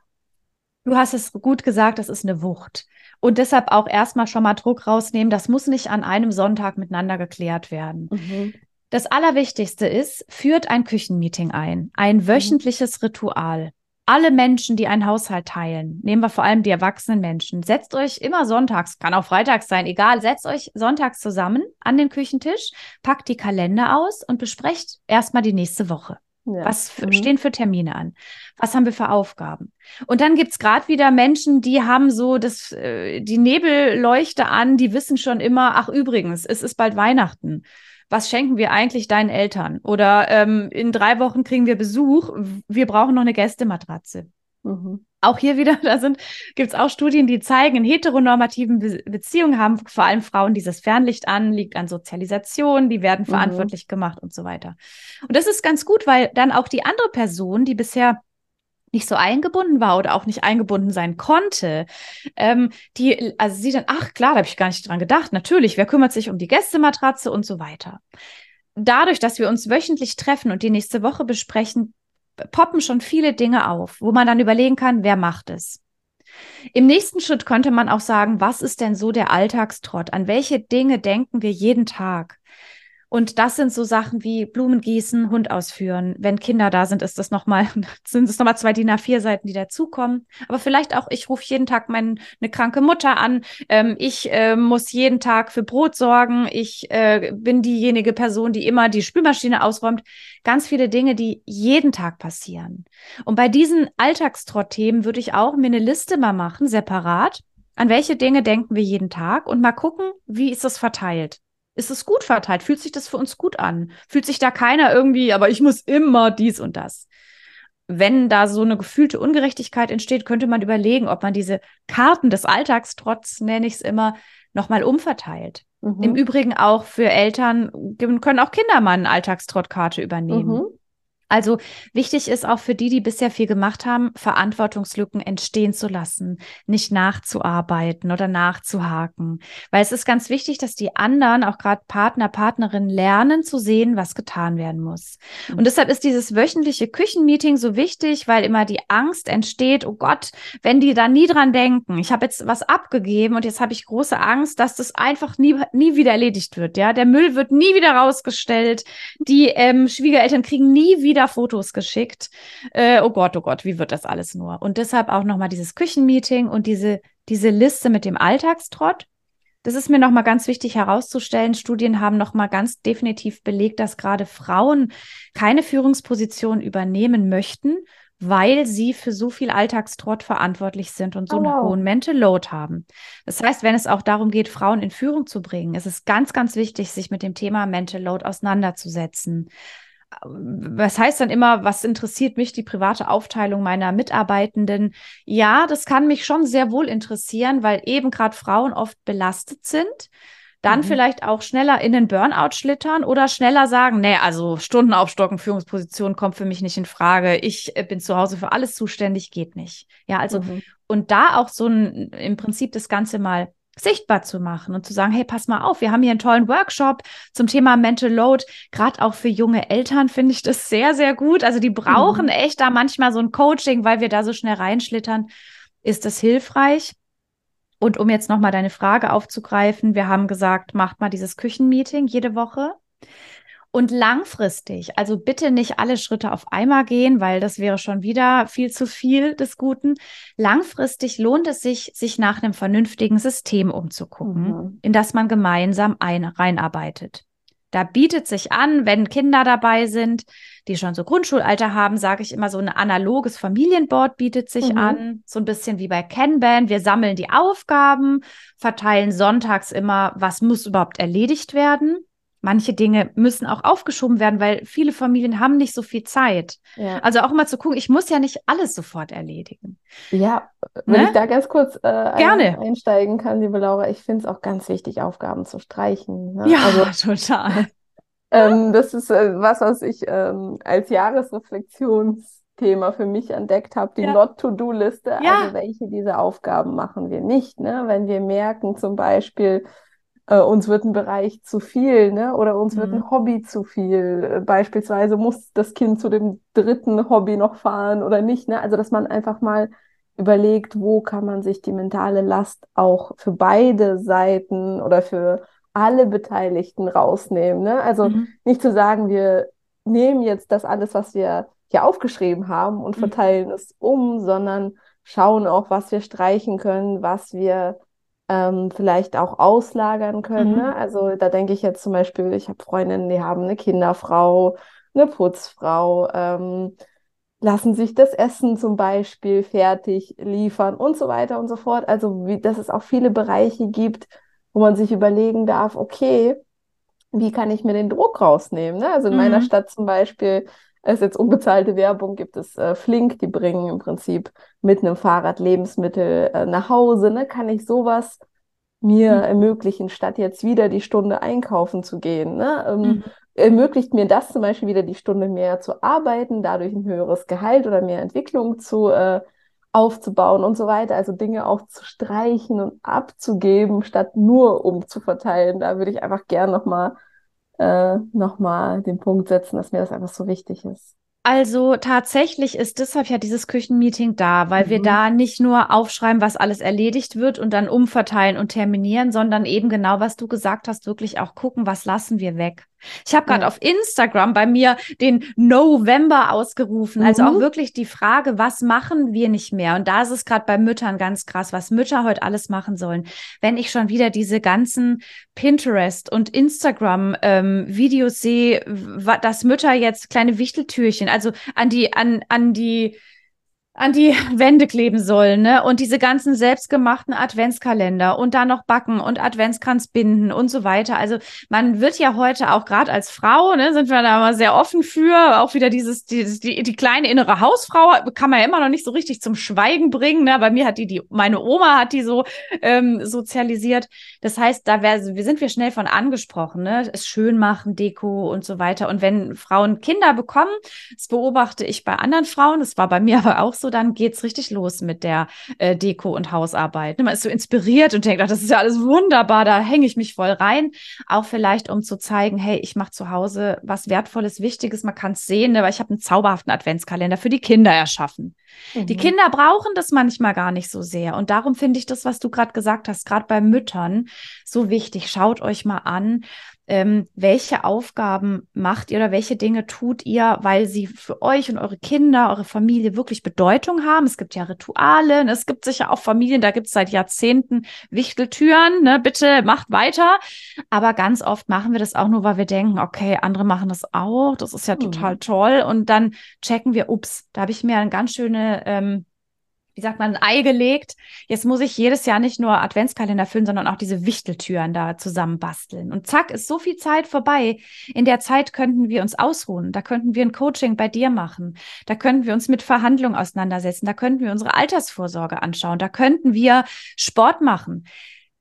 Du hast es gut gesagt, das ist eine Wucht. Und deshalb auch erstmal schon mal Druck rausnehmen. Das muss nicht an einem Sonntag miteinander geklärt werden. Mhm. Das Allerwichtigste ist, führt ein Küchenmeeting ein, ein mhm. wöchentliches mhm. Ritual alle Menschen, die einen Haushalt teilen, nehmen wir vor allem die erwachsenen Menschen, setzt euch immer sonntags, kann auch freitags sein, egal, setzt euch sonntags zusammen an den Küchentisch, packt die Kalender aus und besprecht erstmal die nächste Woche. Ja. Was mhm. stehen für Termine an? Was haben wir für Aufgaben? Und dann gibt's gerade wieder Menschen, die haben so das, äh, die Nebelleuchte an, die wissen schon immer, ach übrigens, es ist bald Weihnachten was schenken wir eigentlich deinen Eltern? Oder ähm, in drei Wochen kriegen wir Besuch, wir brauchen noch eine Gästematratze. Mhm. Auch hier wieder, da sind, gibt es auch Studien, die zeigen, in heteronormativen Be Beziehungen haben vor allem Frauen dieses Fernlicht an, liegt an Sozialisation, die werden mhm. verantwortlich gemacht und so weiter. Und das ist ganz gut, weil dann auch die andere Person, die bisher nicht so eingebunden war oder auch nicht eingebunden sein konnte, ähm, die, also sie dann, ach klar, da habe ich gar nicht dran gedacht, natürlich, wer kümmert sich um die Gästematratze und so weiter. Dadurch, dass wir uns wöchentlich treffen und die nächste Woche besprechen, poppen schon viele Dinge auf, wo man dann überlegen kann, wer macht es. Im nächsten Schritt könnte man auch sagen, was ist denn so der Alltagstrott? An welche Dinge denken wir jeden Tag? Und das sind so Sachen wie Blumen gießen, Hund ausführen. Wenn Kinder da sind, ist das nochmal, sind es nochmal zwei DIN A4 Seiten, die dazukommen. Aber vielleicht auch, ich rufe jeden Tag meine eine kranke Mutter an. Ähm, ich äh, muss jeden Tag für Brot sorgen. Ich äh, bin diejenige Person, die immer die Spülmaschine ausräumt. Ganz viele Dinge, die jeden Tag passieren. Und bei diesen Alltagstrott-Themen würde ich auch mir eine Liste mal machen, separat. An welche Dinge denken wir jeden Tag und mal gucken, wie ist das verteilt? Ist es gut verteilt? Fühlt sich das für uns gut an? Fühlt sich da keiner irgendwie, aber ich muss immer dies und das? wenn da so eine gefühlte Ungerechtigkeit entsteht, könnte man überlegen, ob man diese Karten des Alltagstrotz, nenne ich es immer, nochmal umverteilt. Mhm. Im Übrigen auch für Eltern können auch Kinder mal eine Alltagstrottkarte übernehmen. Mhm. Also wichtig ist auch für die, die bisher viel gemacht haben, Verantwortungslücken entstehen zu lassen, nicht nachzuarbeiten oder nachzuhaken. Weil es ist ganz wichtig, dass die anderen, auch gerade Partner, Partnerinnen, lernen zu sehen, was getan werden muss. Mhm. Und deshalb ist dieses wöchentliche Küchenmeeting so wichtig, weil immer die Angst entsteht, oh Gott, wenn die da nie dran denken, ich habe jetzt was abgegeben und jetzt habe ich große Angst, dass das einfach nie, nie wieder erledigt wird. Ja, der Müll wird nie wieder rausgestellt, die ähm, Schwiegereltern kriegen nie wieder Fotos geschickt. Äh, oh Gott, oh Gott, wie wird das alles nur? Und deshalb auch nochmal dieses Küchenmeeting und diese, diese Liste mit dem Alltagstrott. Das ist mir nochmal ganz wichtig herauszustellen. Studien haben nochmal ganz definitiv belegt, dass gerade Frauen keine Führungsposition übernehmen möchten, weil sie für so viel Alltagstrott verantwortlich sind und so oh, einen wow. hohen Mental Load haben. Das heißt, wenn es auch darum geht, Frauen in Führung zu bringen, ist es ganz, ganz wichtig, sich mit dem Thema Mental Load auseinanderzusetzen was heißt dann immer, was interessiert mich die private Aufteilung meiner Mitarbeitenden? Ja, das kann mich schon sehr wohl interessieren, weil eben gerade Frauen oft belastet sind, dann mhm. vielleicht auch schneller in den Burnout schlittern oder schneller sagen, nee, also Stunden aufstocken, Führungsposition kommt für mich nicht in Frage. Ich äh, bin zu Hause für alles zuständig, geht nicht. Ja, also mhm. und da auch so ein im Prinzip das Ganze mal sichtbar zu machen und zu sagen, hey, pass mal auf, wir haben hier einen tollen Workshop zum Thema Mental Load. Gerade auch für junge Eltern finde ich das sehr, sehr gut. Also die brauchen mhm. echt da manchmal so ein Coaching, weil wir da so schnell reinschlittern. Ist das hilfreich? Und um jetzt nochmal deine Frage aufzugreifen, wir haben gesagt, macht mal dieses Küchenmeeting jede Woche. Und langfristig, also bitte nicht alle Schritte auf einmal gehen, weil das wäre schon wieder viel zu viel des Guten. Langfristig lohnt es sich, sich nach einem vernünftigen System umzugucken, mhm. in das man gemeinsam ein, reinarbeitet. Da bietet sich an, wenn Kinder dabei sind, die schon so Grundschulalter haben, sage ich immer, so ein analoges Familienboard bietet sich mhm. an. So ein bisschen wie bei Kanban. Wir sammeln die Aufgaben, verteilen sonntags immer, was muss überhaupt erledigt werden manche Dinge müssen auch aufgeschoben werden, weil viele Familien haben nicht so viel Zeit. Ja. Also auch immer zu gucken, ich muss ja nicht alles sofort erledigen. Ja, wenn ne? ich da ganz kurz äh, Gerne. Ein, einsteigen kann, liebe Laura, ich finde es auch ganz wichtig, Aufgaben zu streichen. Ne? Ja, also, total. Ähm, das ist äh, was, was ich ähm, als Jahresreflexionsthema für mich entdeckt habe, die ja. Not-to-Do-Liste. Ja. Also welche dieser Aufgaben machen wir nicht, ne? Wenn wir merken zum Beispiel, äh, uns wird ein Bereich zu viel, ne? Oder uns mhm. wird ein. Hobby zu viel. Äh, beispielsweise muss das Kind zu dem dritten Hobby noch fahren oder nicht, ne? Also dass man einfach mal überlegt, wo kann man sich die mentale Last auch für beide Seiten oder für alle Beteiligten rausnehmen. Ne? Also mhm. nicht zu sagen, wir nehmen jetzt das alles, was wir hier aufgeschrieben haben und mhm. verteilen mhm. es um, sondern schauen auch, was wir streichen können, was wir ähm, vielleicht auch auslagern können. Mhm. Ne? Also da denke ich jetzt zum Beispiel, ich habe Freundinnen, die haben eine Kinderfrau, eine Putzfrau, ähm, lassen sich das Essen zum Beispiel fertig liefern und so weiter und so fort. Also wie, dass es auch viele Bereiche gibt, wo man sich überlegen darf, okay, wie kann ich mir den Druck rausnehmen? Ne? Also in mhm. meiner Stadt zum Beispiel es jetzt unbezahlte Werbung gibt es äh, Flink, die bringen im Prinzip mit einem Fahrrad Lebensmittel äh, nach Hause. Ne? Kann ich sowas mir mhm. ermöglichen, statt jetzt wieder die Stunde einkaufen zu gehen? Ne? Ähm, mhm. Ermöglicht mir das zum Beispiel wieder die Stunde mehr zu arbeiten, dadurch ein höheres Gehalt oder mehr Entwicklung zu äh, aufzubauen und so weiter. Also Dinge auch zu streichen und abzugeben, statt nur umzuverteilen. Da würde ich einfach gern nochmal äh, nochmal den Punkt setzen, dass mir das einfach so wichtig ist. Also tatsächlich ist deshalb ja dieses Küchenmeeting da, weil mhm. wir da nicht nur aufschreiben, was alles erledigt wird und dann umverteilen und terminieren, sondern eben genau, was du gesagt hast, wirklich auch gucken, was lassen wir weg. Ich habe gerade ja. auf Instagram bei mir den November ausgerufen. Mhm. Also auch mhm. wirklich die Frage, was machen wir nicht mehr? Und da ist es gerade bei Müttern ganz krass, was Mütter heute alles machen sollen. Wenn ich schon wieder diese ganzen Pinterest und Instagram ähm, Videos sehe, dass Mütter jetzt kleine Wichteltürchen, also an die, an, an die an die Wände kleben sollen, ne? Und diese ganzen selbstgemachten Adventskalender und dann noch backen und Adventskranz binden und so weiter. Also man wird ja heute auch gerade als Frau, ne, sind wir da mal sehr offen für. Auch wieder dieses, dieses die, die kleine innere Hausfrau kann man ja immer noch nicht so richtig zum Schweigen bringen. Ne? Bei mir hat die, die, meine Oma hat die so ähm, sozialisiert. Das heißt, da wär, sind wir schnell von angesprochen, ne? Es schön machen, Deko und so weiter. Und wenn Frauen Kinder bekommen, das beobachte ich bei anderen Frauen, das war bei mir aber auch so, dann geht's richtig los mit der äh, Deko und Hausarbeit. Man ist so inspiriert und denkt, ach, das ist ja alles wunderbar, da hänge ich mich voll rein. Auch vielleicht, um zu zeigen, hey, ich mache zu Hause was Wertvolles, Wichtiges, man kann es sehen, ne, weil ich habe einen zauberhaften Adventskalender für die Kinder erschaffen. Mhm. Die Kinder brauchen das manchmal gar nicht so sehr. Und darum finde ich das, was du gerade gesagt hast, gerade bei Müttern, so wichtig. Schaut euch mal an, ähm, welche Aufgaben macht ihr oder welche Dinge tut ihr, weil sie für euch und eure Kinder, eure Familie wirklich Bedeutung haben. Es gibt ja Rituale, ne? es gibt sicher auch Familien, da gibt es seit Jahrzehnten Wichteltüren, ne? bitte macht weiter. Aber ganz oft machen wir das auch nur, weil wir denken, okay, andere machen das auch, das ist ja mhm. total toll. Und dann checken wir, ups, da habe ich mir eine ganz schöne ähm, wie sagt man, ein Ei gelegt. Jetzt muss ich jedes Jahr nicht nur Adventskalender füllen, sondern auch diese Wichteltüren da zusammen basteln. Und zack, ist so viel Zeit vorbei. In der Zeit könnten wir uns ausruhen. Da könnten wir ein Coaching bei dir machen. Da könnten wir uns mit Verhandlungen auseinandersetzen. Da könnten wir unsere Altersvorsorge anschauen. Da könnten wir Sport machen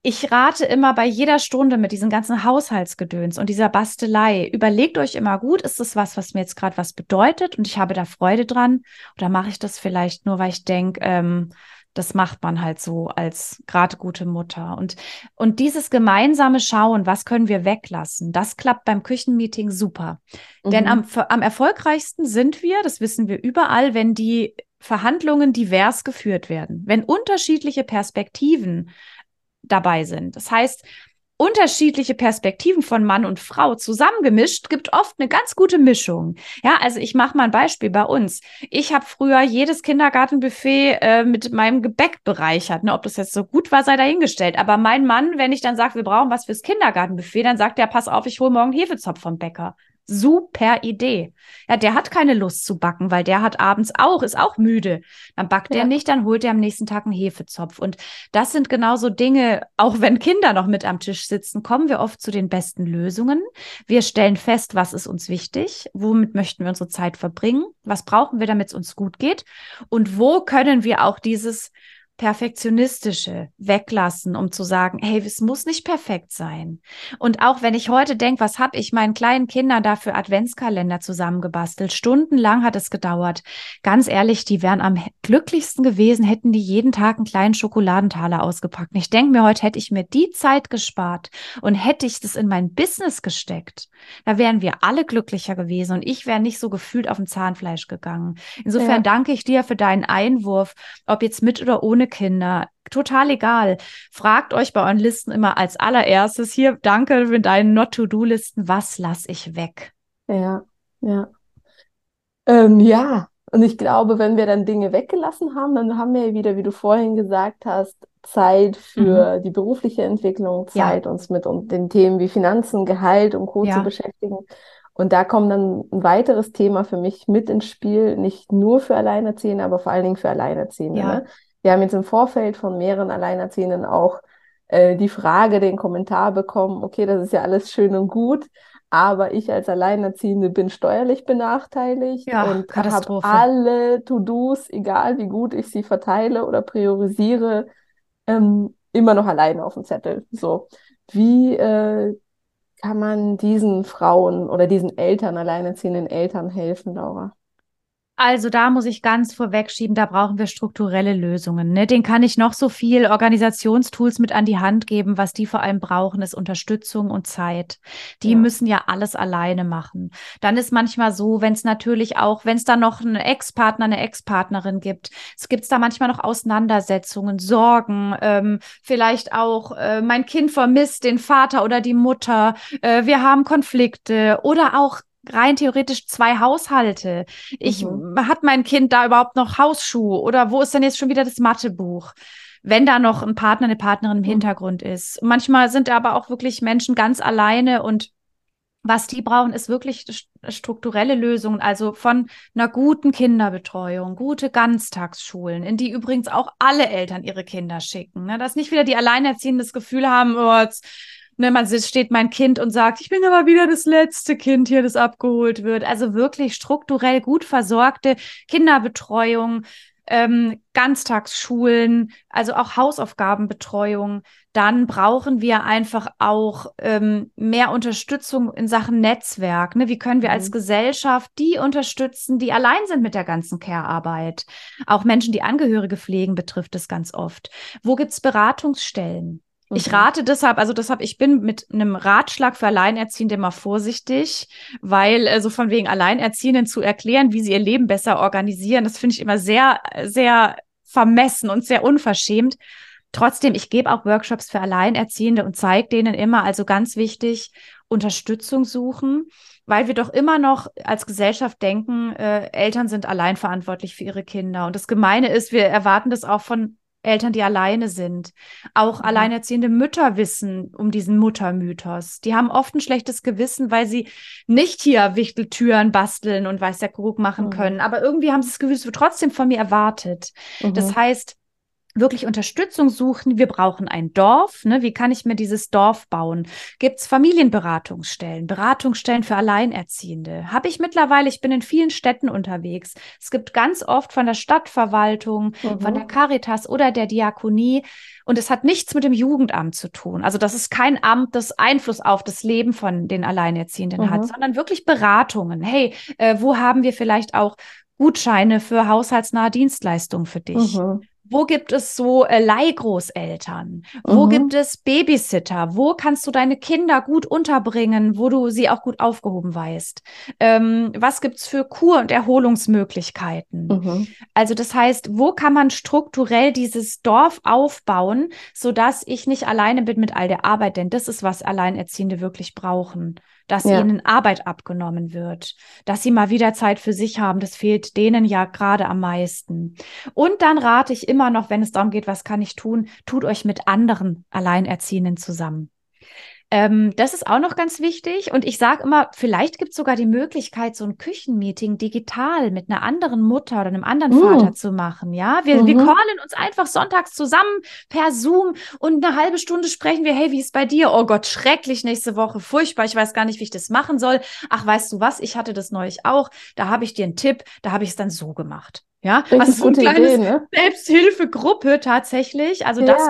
ich rate immer bei jeder Stunde mit diesem ganzen Haushaltsgedöns und dieser Bastelei, überlegt euch immer gut, ist das was, was mir jetzt gerade was bedeutet und ich habe da Freude dran? Oder mache ich das vielleicht nur, weil ich denke, ähm, das macht man halt so als gerade gute Mutter. Und, und dieses gemeinsame Schauen, was können wir weglassen, das klappt beim Küchenmeeting super. Mhm. Denn am, am erfolgreichsten sind wir, das wissen wir überall, wenn die Verhandlungen divers geführt werden, wenn unterschiedliche Perspektiven dabei sind. Das heißt, unterschiedliche Perspektiven von Mann und Frau zusammengemischt gibt oft eine ganz gute Mischung. Ja, also ich mache mal ein Beispiel bei uns. Ich habe früher jedes Kindergartenbuffet äh, mit meinem Gebäck bereichert. Ne, ob das jetzt so gut war, sei dahingestellt. Aber mein Mann, wenn ich dann sage, wir brauchen was fürs Kindergartenbuffet, dann sagt er, pass auf, ich hole morgen Hefezopf vom Bäcker. Super Idee. Ja, der hat keine Lust zu backen, weil der hat abends auch, ist auch müde. Dann backt ja. er nicht, dann holt er am nächsten Tag einen Hefezopf. Und das sind genauso Dinge, auch wenn Kinder noch mit am Tisch sitzen, kommen wir oft zu den besten Lösungen. Wir stellen fest, was ist uns wichtig, womit möchten wir unsere Zeit verbringen, was brauchen wir, damit es uns gut geht und wo können wir auch dieses Perfektionistische weglassen, um zu sagen, hey, es muss nicht perfekt sein. Und auch wenn ich heute denke, was habe ich meinen kleinen Kindern da für Adventskalender zusammengebastelt? Stundenlang hat es gedauert. Ganz ehrlich, die wären am glücklichsten gewesen, hätten die jeden Tag einen kleinen Schokoladentaler ausgepackt. Und ich denke mir heute, hätte ich mir die Zeit gespart und hätte ich das in mein Business gesteckt, da wären wir alle glücklicher gewesen und ich wäre nicht so gefühlt auf dem Zahnfleisch gegangen. Insofern ja. danke ich dir für deinen Einwurf, ob jetzt mit oder ohne Kinder. Total egal. Fragt euch bei euren Listen immer als allererstes hier, danke für deinen Not-to-Do-Listen, was lasse ich weg? Ja, ja. Ähm, ja, und ich glaube, wenn wir dann Dinge weggelassen haben, dann haben wir wieder, wie du vorhin gesagt hast, Zeit für mhm. die berufliche Entwicklung, Zeit, ja. uns mit den Themen wie Finanzen, Gehalt und Co. Ja. zu beschäftigen. Und da kommt dann ein weiteres Thema für mich mit ins Spiel, nicht nur für Alleinerziehende, aber vor allen Dingen für Alleinerziehende. Ja. Ne? Wir haben jetzt im Vorfeld von mehreren Alleinerziehenden auch äh, die Frage, den Kommentar bekommen, okay, das ist ja alles schön und gut, aber ich als Alleinerziehende bin steuerlich benachteiligt ja, und habe alle To-Dos, egal wie gut ich sie verteile oder priorisiere, ähm, immer noch alleine auf dem Zettel. So, wie äh, kann man diesen Frauen oder diesen Eltern, alleinerziehenden Eltern helfen, Laura? Also da muss ich ganz vorwegschieben, da brauchen wir strukturelle Lösungen. Ne? Den kann ich noch so viel Organisationstools mit an die Hand geben. Was die vor allem brauchen, ist Unterstützung und Zeit. Die ja. müssen ja alles alleine machen. Dann ist manchmal so, wenn es natürlich auch, wenn es da noch einen Ex-Partner, eine Ex-Partnerin gibt, es gibt da manchmal noch Auseinandersetzungen, Sorgen, ähm, vielleicht auch äh, mein Kind vermisst den Vater oder die Mutter, äh, wir haben Konflikte oder auch rein theoretisch zwei Haushalte. Ich mhm. hat mein Kind da überhaupt noch Hausschuhe oder wo ist denn jetzt schon wieder das Mathebuch? Wenn da noch ein Partner, eine Partnerin im mhm. Hintergrund ist. Manchmal sind aber auch wirklich Menschen ganz alleine und Was die brauchen, ist wirklich strukturelle Lösungen, also von einer guten Kinderbetreuung, gute Ganztagsschulen, in die übrigens auch alle Eltern ihre Kinder schicken. Ne? Dass nicht wieder die Alleinerziehenden das Gefühl haben, oh, jetzt, ne, man steht mein Kind und sagt, ich bin aber wieder das letzte Kind hier, das abgeholt wird. Also wirklich strukturell gut versorgte Kinderbetreuung, ähm, Ganztagsschulen, also auch Hausaufgabenbetreuung, dann brauchen wir einfach auch ähm, mehr Unterstützung in Sachen Netzwerk. Ne? Wie können wir mhm. als Gesellschaft die unterstützen, die allein sind mit der ganzen Care-Arbeit? Auch Menschen, die Angehörige pflegen, betrifft es ganz oft. Wo gibt es Beratungsstellen? Ich mhm. rate deshalb, also deshalb, ich bin mit einem Ratschlag für Alleinerziehende immer vorsichtig, weil äh, so von wegen Alleinerziehenden zu erklären, wie sie ihr Leben besser organisieren, das finde ich immer sehr, sehr vermessen und sehr unverschämt. Trotzdem, ich gebe auch Workshops für Alleinerziehende und zeige denen immer, also ganz wichtig, Unterstützung suchen, weil wir doch immer noch als Gesellschaft denken, äh, Eltern sind allein verantwortlich für ihre Kinder. Und das Gemeine ist, wir erwarten das auch von Eltern, die alleine sind. Auch mhm. alleinerziehende Mütter wissen um diesen Muttermythos. Die haben oft ein schlechtes Gewissen, weil sie nicht hier Wichteltüren basteln und weiß der Krug machen mhm. können. Aber irgendwie haben sie das Gefühl, es wird trotzdem von mir erwartet. Mhm. Das heißt, wirklich Unterstützung suchen. Wir brauchen ein Dorf. Ne? Wie kann ich mir dieses Dorf bauen? Gibt es Familienberatungsstellen, Beratungsstellen für Alleinerziehende? Habe ich mittlerweile, ich bin in vielen Städten unterwegs. Es gibt ganz oft von der Stadtverwaltung, mhm. von der Caritas oder der Diakonie. Und es hat nichts mit dem Jugendamt zu tun. Also das ist kein Amt, das Einfluss auf das Leben von den Alleinerziehenden mhm. hat, sondern wirklich Beratungen. Hey, äh, wo haben wir vielleicht auch Gutscheine für haushaltsnahe Dienstleistungen für dich? Mhm. Wo gibt es so äh, Leihgroßeltern? Wo mhm. gibt es Babysitter? Wo kannst du deine Kinder gut unterbringen, wo du sie auch gut aufgehoben weißt? Ähm, was gibt's für Kur- und Erholungsmöglichkeiten? Mhm. Also das heißt, wo kann man strukturell dieses Dorf aufbauen, sodass ich nicht alleine bin mit all der Arbeit? Denn das ist, was Alleinerziehende wirklich brauchen dass ja. ihnen Arbeit abgenommen wird, dass sie mal wieder Zeit für sich haben. Das fehlt denen ja gerade am meisten. Und dann rate ich immer noch, wenn es darum geht, was kann ich tun, tut euch mit anderen Alleinerziehenden zusammen. Ähm, das ist auch noch ganz wichtig. Und ich sage immer, vielleicht gibt es sogar die Möglichkeit, so ein Küchenmeeting digital mit einer anderen Mutter oder einem anderen mm. Vater zu machen. Ja, wir, mhm. wir callen uns einfach sonntags zusammen per Zoom und eine halbe Stunde sprechen wir, hey, wie ist bei dir? Oh Gott, schrecklich nächste Woche, furchtbar. Ich weiß gar nicht, wie ich das machen soll. Ach, weißt du was? Ich hatte das neulich auch. Da habe ich dir einen Tipp. Da habe ich es dann so gemacht. Ja, das ist so ein kleines Idee, ne? Selbsthilfegruppe tatsächlich. Also ja. das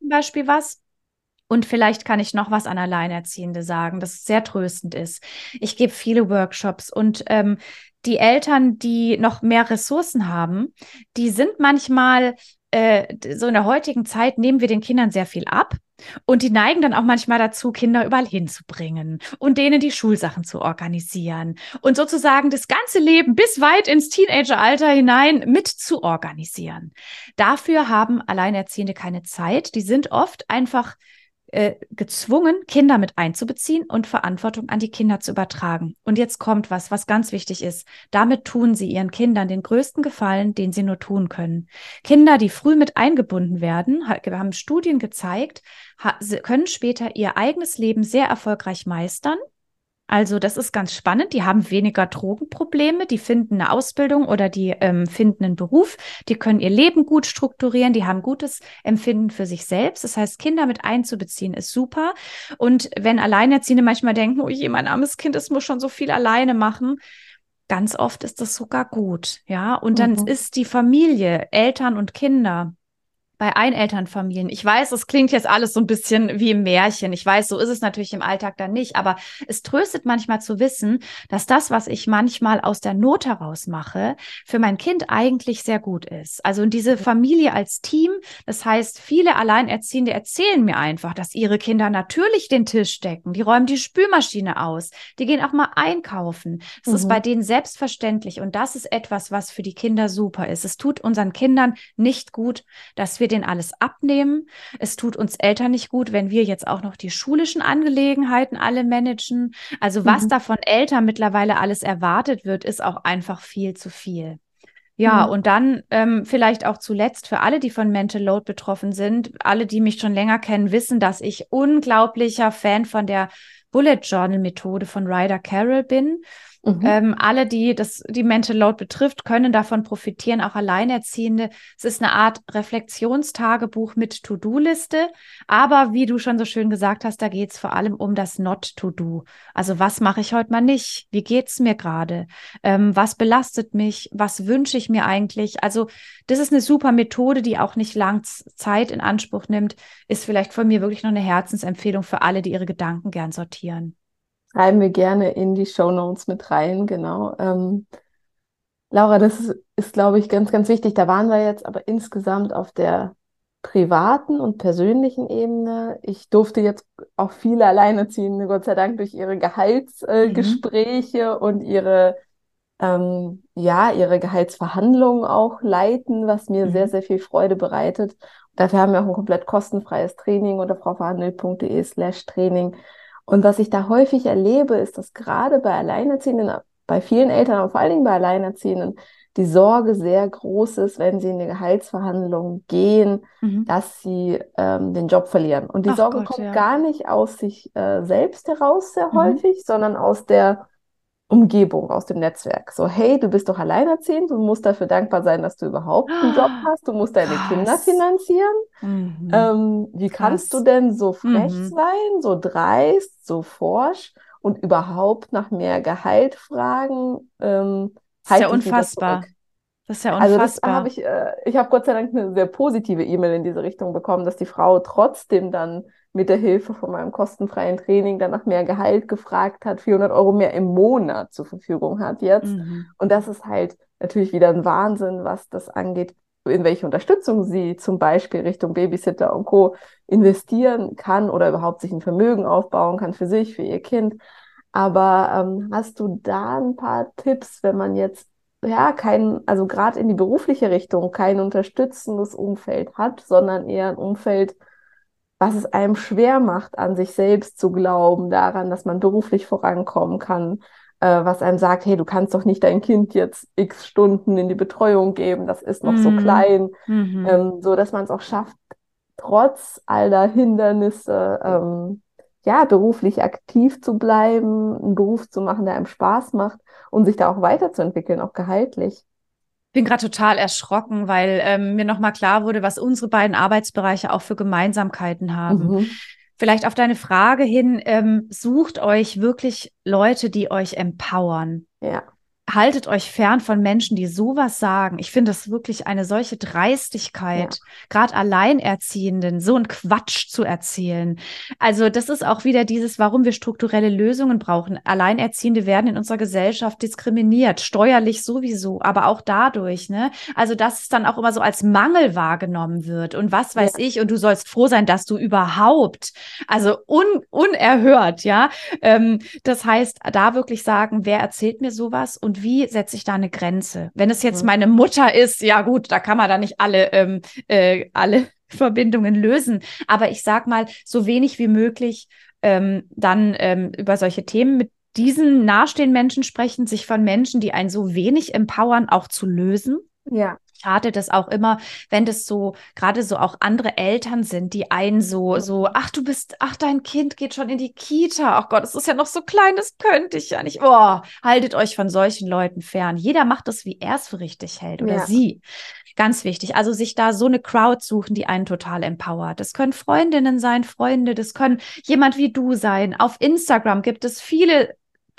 zum Beispiel was. Und vielleicht kann ich noch was an Alleinerziehende sagen, das sehr tröstend ist. Ich gebe viele Workshops und ähm, die Eltern, die noch mehr Ressourcen haben, die sind manchmal äh, so in der heutigen Zeit nehmen wir den Kindern sehr viel ab. Und die neigen dann auch manchmal dazu, Kinder überall hinzubringen und denen die Schulsachen zu organisieren und sozusagen das ganze Leben bis weit ins Teenageralter hinein mit zu organisieren. Dafür haben Alleinerziehende keine Zeit. Die sind oft einfach äh, gezwungen, Kinder mit einzubeziehen und Verantwortung an die Kinder zu übertragen. Und jetzt kommt was, was ganz wichtig ist. Damit tun sie ihren Kindern den größten Gefallen, den sie nur tun können. Kinder, die früh mit eingebunden werden, haben Studien gezeigt, können später ihr eigenes Leben sehr erfolgreich meistern also das ist ganz spannend. Die haben weniger Drogenprobleme, die finden eine Ausbildung oder die ähm, finden einen Beruf, die können ihr Leben gut strukturieren, die haben gutes Empfinden für sich selbst. Das heißt, Kinder mit einzubeziehen ist super. Und wenn Alleinerziehende manchmal denken, oh je, mein armes Kind, es muss schon so viel alleine machen, ganz oft ist das sogar gut. Ja, und dann mhm. ist die Familie, Eltern und Kinder bei Einelternfamilien. Ich weiß, es klingt jetzt alles so ein bisschen wie im Märchen. Ich weiß, so ist es natürlich im Alltag dann nicht. Aber es tröstet manchmal zu wissen, dass das, was ich manchmal aus der Not heraus mache, für mein Kind eigentlich sehr gut ist. Also diese Familie als Team. Das heißt, viele Alleinerziehende erzählen mir einfach, dass ihre Kinder natürlich den Tisch decken. Die räumen die Spülmaschine aus. Die gehen auch mal einkaufen. Es mhm. ist bei denen selbstverständlich. Und das ist etwas, was für die Kinder super ist. Es tut unseren Kindern nicht gut, dass wir wir denen alles abnehmen. Es tut uns Eltern nicht gut, wenn wir jetzt auch noch die schulischen Angelegenheiten alle managen. Also was mhm. da von Eltern mittlerweile alles erwartet wird, ist auch einfach viel zu viel. Ja, mhm. und dann ähm, vielleicht auch zuletzt für alle, die von Mental Load betroffen sind, alle, die mich schon länger kennen, wissen, dass ich unglaublicher Fan von der Bullet Journal Methode von Ryder Carroll bin. Mhm. Ähm, alle, die das, die Mental Load betrifft, können davon profitieren, auch Alleinerziehende. Es ist eine Art Reflexionstagebuch mit To-Do-Liste. Aber wie du schon so schön gesagt hast, da geht es vor allem um das Not-to-Do. Also was mache ich heute mal nicht? Wie geht's mir gerade? Ähm, was belastet mich? Was wünsche ich mir eigentlich? Also das ist eine super Methode, die auch nicht lang Zeit in Anspruch nimmt. Ist vielleicht von mir wirklich noch eine Herzensempfehlung für alle, die ihre Gedanken gern sortieren schreiben wir gerne in die Show Notes mit rein, genau. Ähm, Laura, das ist, ist glaube ich, ganz, ganz wichtig. Da waren wir jetzt aber insgesamt auf der privaten und persönlichen Ebene. Ich durfte jetzt auch viele Alleinerziehende, Gott sei Dank, durch ihre Gehaltsgespräche äh, mhm. und ihre, ähm, ja, ihre Gehaltsverhandlungen auch leiten, was mir mhm. sehr, sehr viel Freude bereitet. Dafür haben wir auch ein komplett kostenfreies Training unter frauverhandelt.de slash Training, und was ich da häufig erlebe, ist, dass gerade bei Alleinerziehenden, bei vielen Eltern, aber vor allen Dingen bei Alleinerziehenden, die Sorge sehr groß ist, wenn sie in die Gehaltsverhandlungen gehen, mhm. dass sie ähm, den Job verlieren. Und die Ach Sorge Gott, kommt ja. gar nicht aus sich äh, selbst heraus sehr mhm. häufig, sondern aus der Umgebung, aus dem Netzwerk. So, hey, du bist doch alleinerziehend, du musst dafür dankbar sein, dass du überhaupt einen Job hast, du musst deine Krass. Kinder finanzieren. Mhm. Ähm, wie Krass. kannst du denn so frech mhm. sein, so dreist, so forsch und überhaupt nach mehr Gehalt fragen? Ähm, das ist ja unfassbar. Das ist ja unfassbar. Also das habe ich, äh, ich habe Gott sei Dank eine sehr positive E-Mail in diese Richtung bekommen, dass die Frau trotzdem dann mit der Hilfe von meinem kostenfreien Training dann nach mehr Gehalt gefragt hat, 400 Euro mehr im Monat zur Verfügung hat jetzt. Mhm. Und das ist halt natürlich wieder ein Wahnsinn, was das angeht, in welche Unterstützung sie zum Beispiel Richtung Babysitter und Co. investieren kann oder überhaupt sich ein Vermögen aufbauen kann für sich, für ihr Kind. Aber ähm, hast du da ein paar Tipps, wenn man jetzt ja kein, also gerade in die berufliche Richtung kein unterstützendes Umfeld hat, sondern eher ein Umfeld, was es einem schwer macht, an sich selbst zu glauben, daran, dass man beruflich vorankommen kann, äh, was einem sagt, hey, du kannst doch nicht dein Kind jetzt x Stunden in die Betreuung geben, das ist noch mhm. so klein, mhm. ähm, so dass man es auch schafft, trotz all der Hindernisse, ähm, ja, beruflich aktiv zu bleiben, einen Beruf zu machen, der einem Spaß macht und sich da auch weiterzuentwickeln, auch gehaltlich bin gerade total erschrocken, weil ähm, mir nochmal klar wurde, was unsere beiden Arbeitsbereiche auch für Gemeinsamkeiten haben. Mhm. Vielleicht auf deine Frage hin, ähm, sucht euch wirklich Leute, die euch empowern. Ja haltet euch fern von Menschen, die sowas sagen. Ich finde das wirklich eine solche Dreistigkeit, ja. gerade Alleinerziehenden, so ein Quatsch zu erzählen. Also das ist auch wieder dieses, warum wir strukturelle Lösungen brauchen. Alleinerziehende werden in unserer Gesellschaft diskriminiert, steuerlich sowieso, aber auch dadurch, ne? Also dass es dann auch immer so als Mangel wahrgenommen wird und was weiß ja. ich und du sollst froh sein, dass du überhaupt, also un unerhört, ja. Ähm, das heißt, da wirklich sagen, wer erzählt mir sowas und wie setze ich da eine Grenze? Wenn es jetzt mhm. meine Mutter ist, ja gut, da kann man da nicht alle, ähm, äh, alle Verbindungen lösen. Aber ich sag mal, so wenig wie möglich ähm, dann ähm, über solche Themen mit diesen nahestehenden Menschen sprechen, sich von Menschen, die einen so wenig empowern, auch zu lösen. Ja schade das auch immer, wenn das so, gerade so auch andere Eltern sind, die einen so, so, ach, du bist, ach, dein Kind geht schon in die Kita. Ach Gott, es ist ja noch so klein, das könnte ich ja nicht. Oh, haltet euch von solchen Leuten fern. Jeder macht das, wie er es für richtig hält oder ja. sie. Ganz wichtig. Also sich da so eine Crowd suchen, die einen total empowert. Das können Freundinnen sein, Freunde, das können jemand wie du sein. Auf Instagram gibt es viele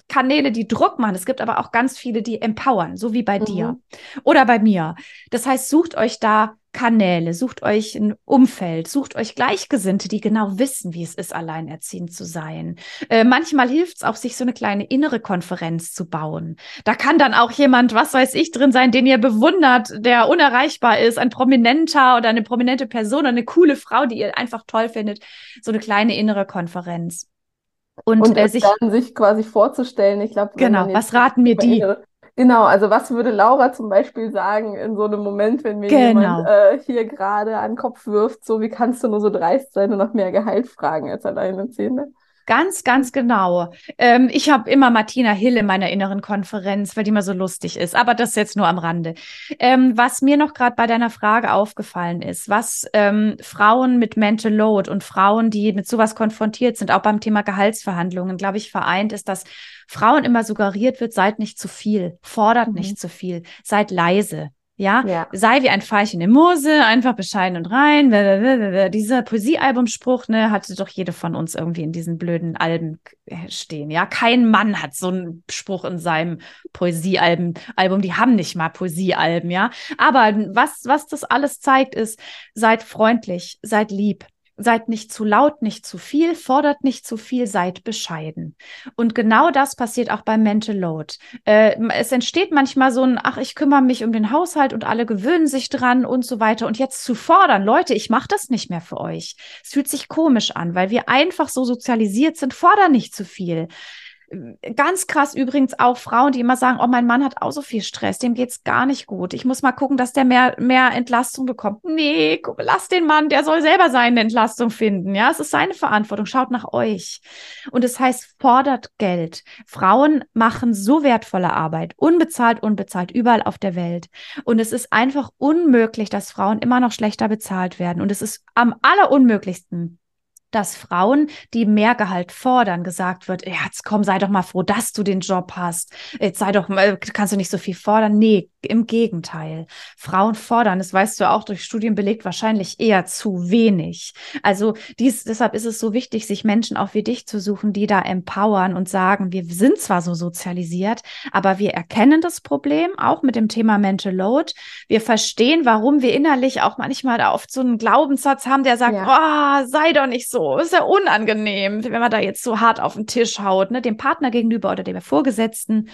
Kanäle, die Druck machen. Es gibt aber auch ganz viele, die empowern, so wie bei mhm. dir oder bei mir. Das heißt, sucht euch da Kanäle, sucht euch ein Umfeld, sucht euch Gleichgesinnte, die genau wissen, wie es ist, alleinerziehend zu sein. Äh, manchmal hilft es auch, sich so eine kleine innere Konferenz zu bauen. Da kann dann auch jemand, was weiß ich, drin sein, den ihr bewundert, der unerreichbar ist, ein Prominenter oder eine prominente Person oder eine coole Frau, die ihr einfach toll findet. So eine kleine innere Konferenz. Und, und äh, sich, dann sich quasi vorzustellen, ich glaube, genau, was raten mir die? Genau, also was würde Laura zum Beispiel sagen in so einem Moment, wenn mir genau. jemand äh, hier gerade an den Kopf wirft, so wie kannst du nur so dreist sein und nach mehr Gehalt fragen als Alleinerziehende? Ganz, ganz genau. Ähm, ich habe immer Martina Hill in meiner inneren Konferenz, weil die immer so lustig ist. Aber das jetzt nur am Rande. Ähm, was mir noch gerade bei deiner Frage aufgefallen ist, was ähm, Frauen mit Mental Load und Frauen, die mit sowas konfrontiert sind, auch beim Thema Gehaltsverhandlungen, glaube ich, vereint, ist, dass Frauen immer suggeriert wird, seid nicht zu viel, fordert mhm. nicht zu viel, seid leise. Ja? ja, sei wie ein Pfeilchen im Mose, einfach bescheiden und rein. Dieser Poesiealbumspruch, ne, hatte doch jede von uns irgendwie in diesen blöden Alben äh, stehen. Ja, kein Mann hat so einen Spruch in seinem Poesiealbum. Album, die haben nicht mal Poesiealben, ja. Aber was, was das alles zeigt, ist, seid freundlich, seid lieb, Seid nicht zu laut, nicht zu viel, fordert nicht zu viel, seid bescheiden. Und genau das passiert auch beim Mental Load. Äh, es entsteht manchmal so ein, ach, ich kümmere mich um den Haushalt und alle gewöhnen sich dran und so weiter. Und jetzt zu fordern, Leute, ich mache das nicht mehr für euch. Es fühlt sich komisch an, weil wir einfach so sozialisiert sind, fordern nicht zu viel. Ganz krass übrigens auch Frauen, die immer sagen, oh, mein Mann hat auch so viel Stress, dem geht's gar nicht gut. Ich muss mal gucken, dass der mehr, mehr Entlastung bekommt. Nee, lass den Mann, der soll selber seine Entlastung finden. Ja, es ist seine Verantwortung. Schaut nach euch. Und es heißt, fordert Geld. Frauen machen so wertvolle Arbeit, unbezahlt, unbezahlt, überall auf der Welt. Und es ist einfach unmöglich, dass Frauen immer noch schlechter bezahlt werden. Und es ist am allerunmöglichsten, dass Frauen, die mehr Gehalt fordern, gesagt wird, jetzt komm, sei doch mal froh, dass du den Job hast. Jetzt sei doch mal, kannst du nicht so viel fordern. Nee, im Gegenteil. Frauen fordern, das weißt du auch durch Studien belegt, wahrscheinlich eher zu wenig. Also dies, deshalb ist es so wichtig, sich Menschen auch wie dich zu suchen, die da empowern und sagen, wir sind zwar so sozialisiert, aber wir erkennen das Problem auch mit dem Thema Mental Load. Wir verstehen, warum wir innerlich auch manchmal da oft so einen Glaubenssatz haben, der sagt, ja. oh, sei doch nicht so, ist ja unangenehm, wenn man da jetzt so hart auf den Tisch haut, ne, dem Partner gegenüber oder dem Vorgesetzten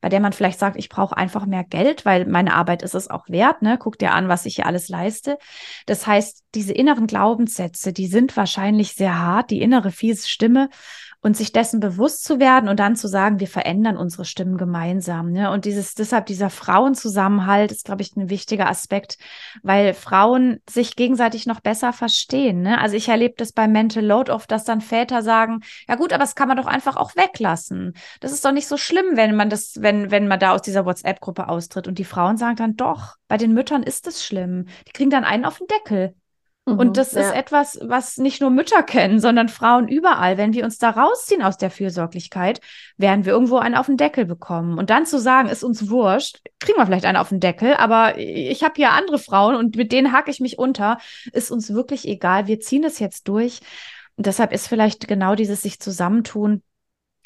bei der man vielleicht sagt, ich brauche einfach mehr Geld, weil meine Arbeit ist es auch wert, ne? Guck dir an, was ich hier alles leiste. Das heißt, diese inneren Glaubenssätze, die sind wahrscheinlich sehr hart, die innere fiese Stimme und sich dessen bewusst zu werden und dann zu sagen, wir verändern unsere Stimmen gemeinsam. Ne? Und dieses, deshalb dieser Frauenzusammenhalt ist, glaube ich, ein wichtiger Aspekt, weil Frauen sich gegenseitig noch besser verstehen. Ne? Also ich erlebe das beim Mental Load oft, dass dann Väter sagen, ja gut, aber das kann man doch einfach auch weglassen. Das ist doch nicht so schlimm, wenn man das, wenn, wenn man da aus dieser WhatsApp-Gruppe austritt. Und die Frauen sagen dann, doch, bei den Müttern ist es schlimm. Die kriegen dann einen auf den Deckel. Und mhm, das ja. ist etwas, was nicht nur Mütter kennen, sondern Frauen überall. Wenn wir uns da rausziehen aus der Fürsorglichkeit, werden wir irgendwo einen auf den Deckel bekommen. Und dann zu sagen, ist uns wurscht, kriegen wir vielleicht einen auf den Deckel, aber ich habe hier andere Frauen und mit denen hake ich mich unter, ist uns wirklich egal. Wir ziehen es jetzt durch. Und deshalb ist vielleicht genau dieses sich zusammentun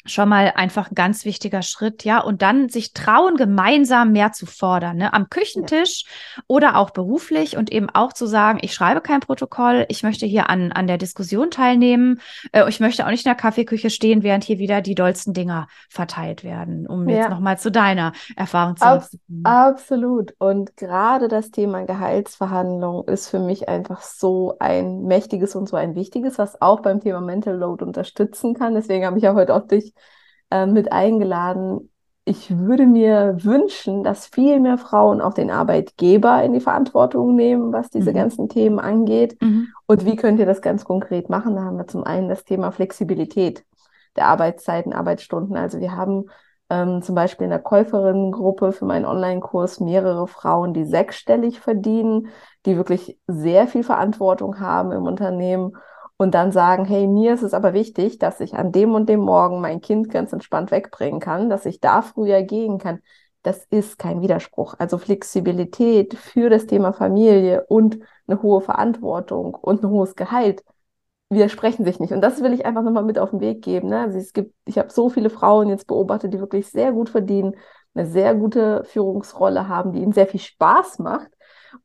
schon mal einfach ein ganz wichtiger Schritt, ja. Und dann sich trauen, gemeinsam mehr zu fordern, ne? am Küchentisch ja. oder auch beruflich und eben auch zu sagen, ich schreibe kein Protokoll, ich möchte hier an, an der Diskussion teilnehmen, äh, ich möchte auch nicht in der Kaffeeküche stehen, während hier wieder die dollsten Dinger verteilt werden, um ja. jetzt nochmal zu deiner Erfahrung zu Ab Absolut. Und gerade das Thema Gehaltsverhandlung ist für mich einfach so ein mächtiges und so ein wichtiges, was auch beim Thema Mental Load unterstützen kann. Deswegen habe ich ja heute auch dich äh, mit eingeladen. Ich würde mir wünschen, dass viel mehr Frauen auch den Arbeitgeber in die Verantwortung nehmen, was diese mhm. ganzen Themen angeht. Mhm. Und wie könnt ihr das ganz konkret machen? Da haben wir zum einen das Thema Flexibilität der Arbeitszeiten, Arbeitsstunden. Also wir haben ähm, zum Beispiel in der Käuferinnengruppe für meinen Online-Kurs mehrere Frauen, die sechsstellig verdienen, die wirklich sehr viel Verantwortung haben im Unternehmen und dann sagen, hey, mir ist es aber wichtig, dass ich an dem und dem Morgen mein Kind ganz entspannt wegbringen kann, dass ich da früher gehen kann. Das ist kein Widerspruch. Also Flexibilität für das Thema Familie und eine hohe Verantwortung und ein hohes Gehalt widersprechen sich nicht. Und das will ich einfach nochmal mit auf den Weg geben. Ne? Also es gibt, ich habe so viele Frauen jetzt beobachtet, die wirklich sehr gut verdienen, eine sehr gute Führungsrolle haben, die ihnen sehr viel Spaß macht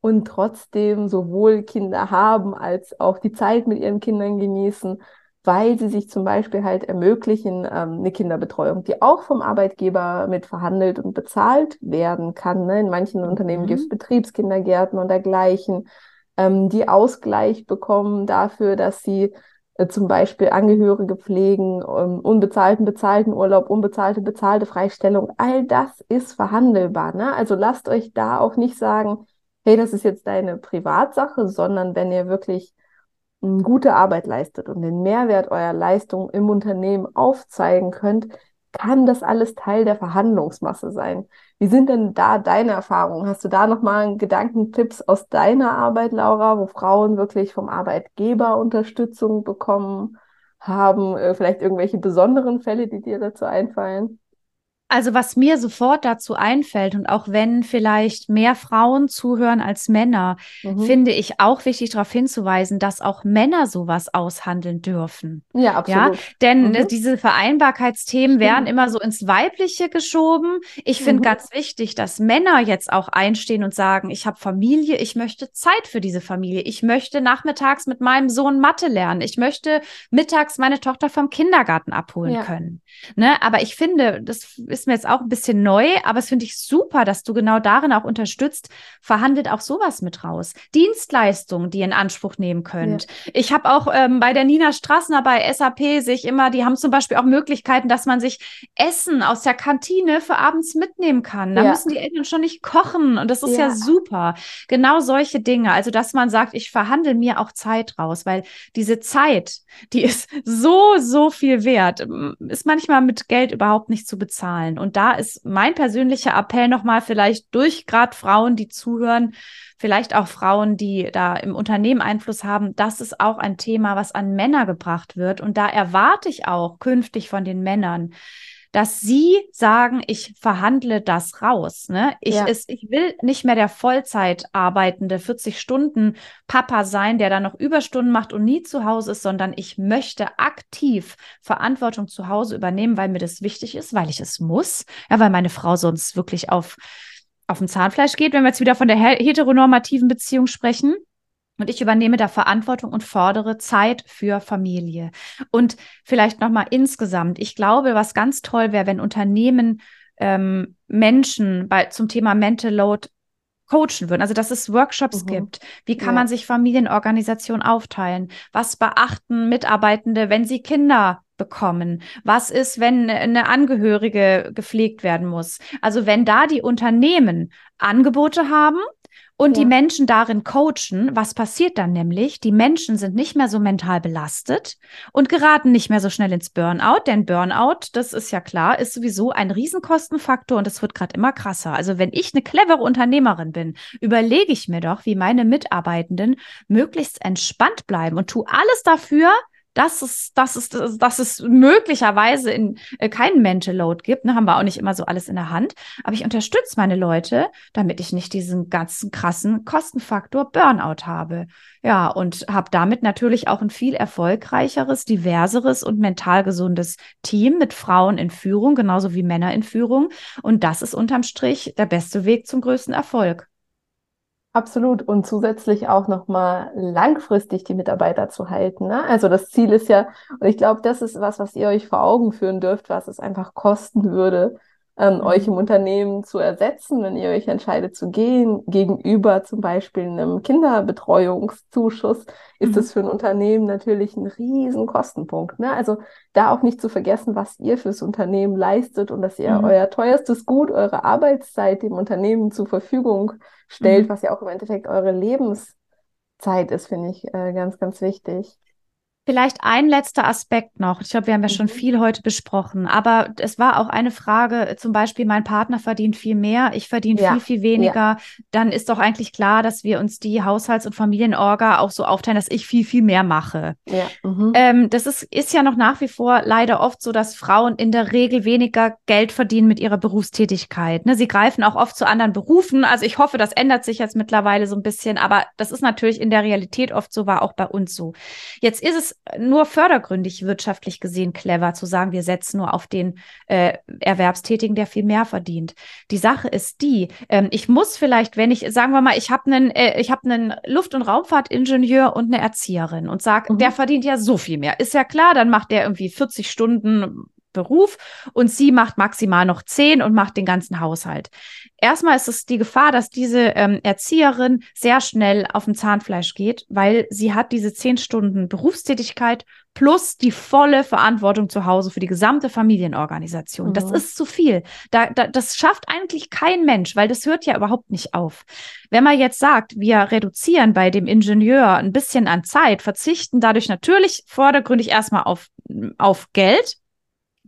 und trotzdem sowohl Kinder haben als auch die Zeit mit ihren Kindern genießen, weil sie sich zum Beispiel halt ermöglichen, ähm, eine Kinderbetreuung, die auch vom Arbeitgeber mit verhandelt und bezahlt werden kann. Ne? In manchen mhm. Unternehmen gibt es Betriebskindergärten und dergleichen, ähm, die Ausgleich bekommen dafür, dass sie äh, zum Beispiel Angehörige pflegen, um, unbezahlten, bezahlten Urlaub, unbezahlte, bezahlte Freistellung. All das ist verhandelbar. Ne? Also lasst euch da auch nicht sagen, hey, das ist jetzt deine Privatsache, sondern wenn ihr wirklich gute Arbeit leistet und den Mehrwert eurer Leistung im Unternehmen aufzeigen könnt, kann das alles Teil der Verhandlungsmasse sein. Wie sind denn da deine Erfahrungen? Hast du da nochmal Gedankentipps aus deiner Arbeit, Laura, wo Frauen wirklich vom Arbeitgeber Unterstützung bekommen haben? Äh, vielleicht irgendwelche besonderen Fälle, die dir dazu einfallen? Also was mir sofort dazu einfällt und auch wenn vielleicht mehr Frauen zuhören als Männer, mhm. finde ich auch wichtig darauf hinzuweisen, dass auch Männer sowas aushandeln dürfen. Ja, absolut. Ja? Denn mhm. diese Vereinbarkeitsthemen werden immer so ins Weibliche geschoben. Ich finde mhm. ganz wichtig, dass Männer jetzt auch einstehen und sagen, ich habe Familie, ich möchte Zeit für diese Familie. Ich möchte nachmittags mit meinem Sohn Mathe lernen. Ich möchte mittags meine Tochter vom Kindergarten abholen ja. können. Ne? Aber ich finde, das ist ist mir jetzt auch ein bisschen neu, aber es finde ich super, dass du genau darin auch unterstützt. Verhandelt auch sowas mit raus. Dienstleistungen, die ihr in Anspruch nehmen könnt. Ja. Ich habe auch ähm, bei der Nina Strassner bei SAP sich immer, die haben zum Beispiel auch Möglichkeiten, dass man sich Essen aus der Kantine für abends mitnehmen kann. Da ja. müssen die Eltern schon nicht kochen und das ist ja. ja super. Genau solche Dinge. Also, dass man sagt, ich verhandle mir auch Zeit raus, weil diese Zeit, die ist so, so viel wert, ist manchmal mit Geld überhaupt nicht zu bezahlen fallen. Und da ist mein persönlicher Appell nochmal vielleicht durch gerade Frauen, die zuhören, vielleicht auch Frauen, die da im Unternehmen Einfluss haben, das ist auch ein Thema, was an Männer gebracht wird. Und da erwarte ich auch künftig von den Männern, dass sie sagen, ich verhandle das raus. Ne? Ich, ja. ist, ich will nicht mehr der Vollzeit arbeitende 40 Stunden Papa sein, der dann noch Überstunden macht und nie zu Hause ist, sondern ich möchte aktiv Verantwortung zu Hause übernehmen, weil mir das wichtig ist, weil ich es muss, ja, weil meine Frau sonst wirklich auf auf dem Zahnfleisch geht, wenn wir jetzt wieder von der heteronormativen Beziehung sprechen. Und ich übernehme da Verantwortung und fordere Zeit für Familie. Und vielleicht nochmal insgesamt. Ich glaube, was ganz toll wäre, wenn Unternehmen ähm, Menschen bei, zum Thema Mental Load coachen würden. Also, dass es Workshops mhm. gibt. Wie kann ja. man sich Familienorganisation aufteilen? Was beachten Mitarbeitende, wenn sie Kinder bekommen? Was ist, wenn eine Angehörige gepflegt werden muss? Also, wenn da die Unternehmen Angebote haben, und ja. die Menschen darin coachen, was passiert dann nämlich? Die Menschen sind nicht mehr so mental belastet und geraten nicht mehr so schnell ins Burnout, denn Burnout, das ist ja klar, ist sowieso ein Riesenkostenfaktor und es wird gerade immer krasser. Also wenn ich eine clevere Unternehmerin bin, überlege ich mir doch, wie meine Mitarbeitenden möglichst entspannt bleiben und tue alles dafür, dass es, dass es, dass es möglicherweise in äh, keinen Mental Load gibt. Ne, haben wir auch nicht immer so alles in der Hand. Aber ich unterstütze meine Leute, damit ich nicht diesen ganzen krassen Kostenfaktor Burnout habe. Ja, und habe damit natürlich auch ein viel erfolgreicheres, diverseres und mental gesundes Team mit Frauen in Führung, genauso wie Männer in Führung. Und das ist unterm Strich der beste Weg zum größten Erfolg. Absolut. Und zusätzlich auch nochmal langfristig die Mitarbeiter zu halten. Ne? Also das Ziel ist ja, und ich glaube, das ist was, was ihr euch vor Augen führen dürft, was es einfach kosten würde, ähm, mhm. euch im Unternehmen zu ersetzen, wenn ihr euch entscheidet zu gehen, gegenüber zum Beispiel einem Kinderbetreuungszuschuss, ist mhm. das für ein Unternehmen natürlich ein riesen Kostenpunkt. Ne? Also da auch nicht zu vergessen, was ihr fürs Unternehmen leistet und dass ihr mhm. euer teuerstes Gut, eure Arbeitszeit dem Unternehmen zur Verfügung stellt, mhm. was ja auch im Endeffekt eure Lebenszeit ist, finde ich äh, ganz, ganz wichtig. Vielleicht ein letzter Aspekt noch. Ich glaube, wir haben ja schon mhm. viel heute besprochen, aber es war auch eine Frage, zum Beispiel, mein Partner verdient viel mehr, ich verdiene ja. viel, viel weniger. Ja. Dann ist doch eigentlich klar, dass wir uns die Haushalts- und Familienorga auch so aufteilen, dass ich viel, viel mehr mache. Ja. Mhm. Ähm, das ist, ist ja noch nach wie vor leider oft so, dass Frauen in der Regel weniger Geld verdienen mit ihrer Berufstätigkeit. Ne? Sie greifen auch oft zu anderen Berufen. Also ich hoffe, das ändert sich jetzt mittlerweile so ein bisschen, aber das ist natürlich in der Realität oft so, war auch bei uns so. Jetzt ist es nur fördergründig wirtschaftlich gesehen clever zu sagen, wir setzen nur auf den äh, Erwerbstätigen, der viel mehr verdient. Die Sache ist die, ähm, ich muss vielleicht, wenn ich, sagen wir mal, ich habe einen, äh, ich habe einen Luft- und Raumfahrtingenieur und eine Erzieherin und sage, mhm. der verdient ja so viel mehr. Ist ja klar, dann macht der irgendwie 40 Stunden Beruf und sie macht maximal noch zehn und macht den ganzen Haushalt. Erstmal ist es die Gefahr, dass diese ähm, Erzieherin sehr schnell auf dem Zahnfleisch geht, weil sie hat diese zehn Stunden Berufstätigkeit plus die volle Verantwortung zu Hause für die gesamte Familienorganisation. Mhm. Das ist zu viel. Da, da, das schafft eigentlich kein Mensch, weil das hört ja überhaupt nicht auf. Wenn man jetzt sagt, wir reduzieren bei dem Ingenieur ein bisschen an Zeit, verzichten dadurch natürlich vordergründig erstmal auf, auf Geld,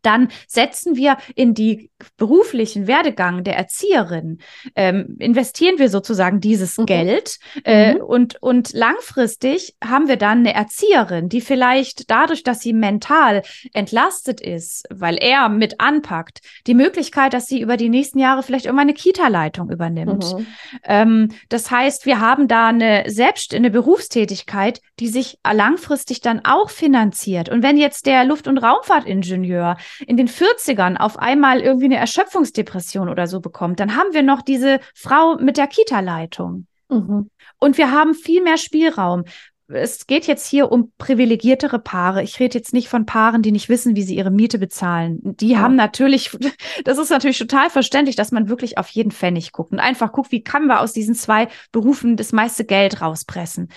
dann setzen wir in die beruflichen Werdegang der Erzieherin, ähm, investieren wir sozusagen dieses mhm. Geld äh, mhm. und, und langfristig haben wir dann eine Erzieherin, die vielleicht dadurch, dass sie mental entlastet ist, weil er mit anpackt, die Möglichkeit, dass sie über die nächsten Jahre vielleicht irgendwann eine Kita-Leitung übernimmt. Mhm. Ähm, das heißt, wir haben da eine selbst eine Berufstätigkeit, die sich langfristig dann auch finanziert. Und wenn jetzt der Luft- und Raumfahrtingenieur in den 40ern auf einmal irgendwie eine Erschöpfungsdepression oder so bekommt, dann haben wir noch diese Frau mit der Kita-Leitung. Mhm. Und wir haben viel mehr Spielraum. Es geht jetzt hier um privilegiertere Paare. Ich rede jetzt nicht von Paaren, die nicht wissen, wie sie ihre Miete bezahlen. Die ja. haben natürlich, das ist natürlich total verständlich, dass man wirklich auf jeden Pfennig guckt und einfach guckt, wie kann man aus diesen zwei Berufen das meiste Geld rauspressen.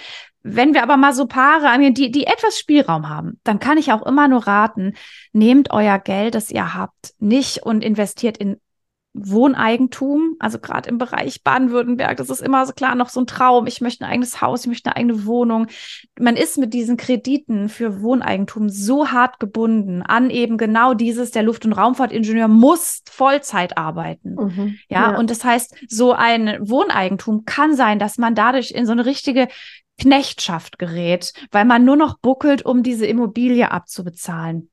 Wenn wir aber mal so Paare angehen, die, die etwas Spielraum haben, dann kann ich auch immer nur raten, nehmt euer Geld, das ihr habt, nicht und investiert in Wohneigentum, also gerade im Bereich Baden-Württemberg, das ist immer so klar noch so ein Traum. Ich möchte ein eigenes Haus, ich möchte eine eigene Wohnung. Man ist mit diesen Krediten für Wohneigentum so hart gebunden an eben genau dieses, der Luft- und Raumfahrtingenieur muss Vollzeit arbeiten. Mhm, ja, ja, und das heißt, so ein Wohneigentum kann sein, dass man dadurch in so eine richtige Knechtschaft gerät, weil man nur noch buckelt, um diese Immobilie abzubezahlen.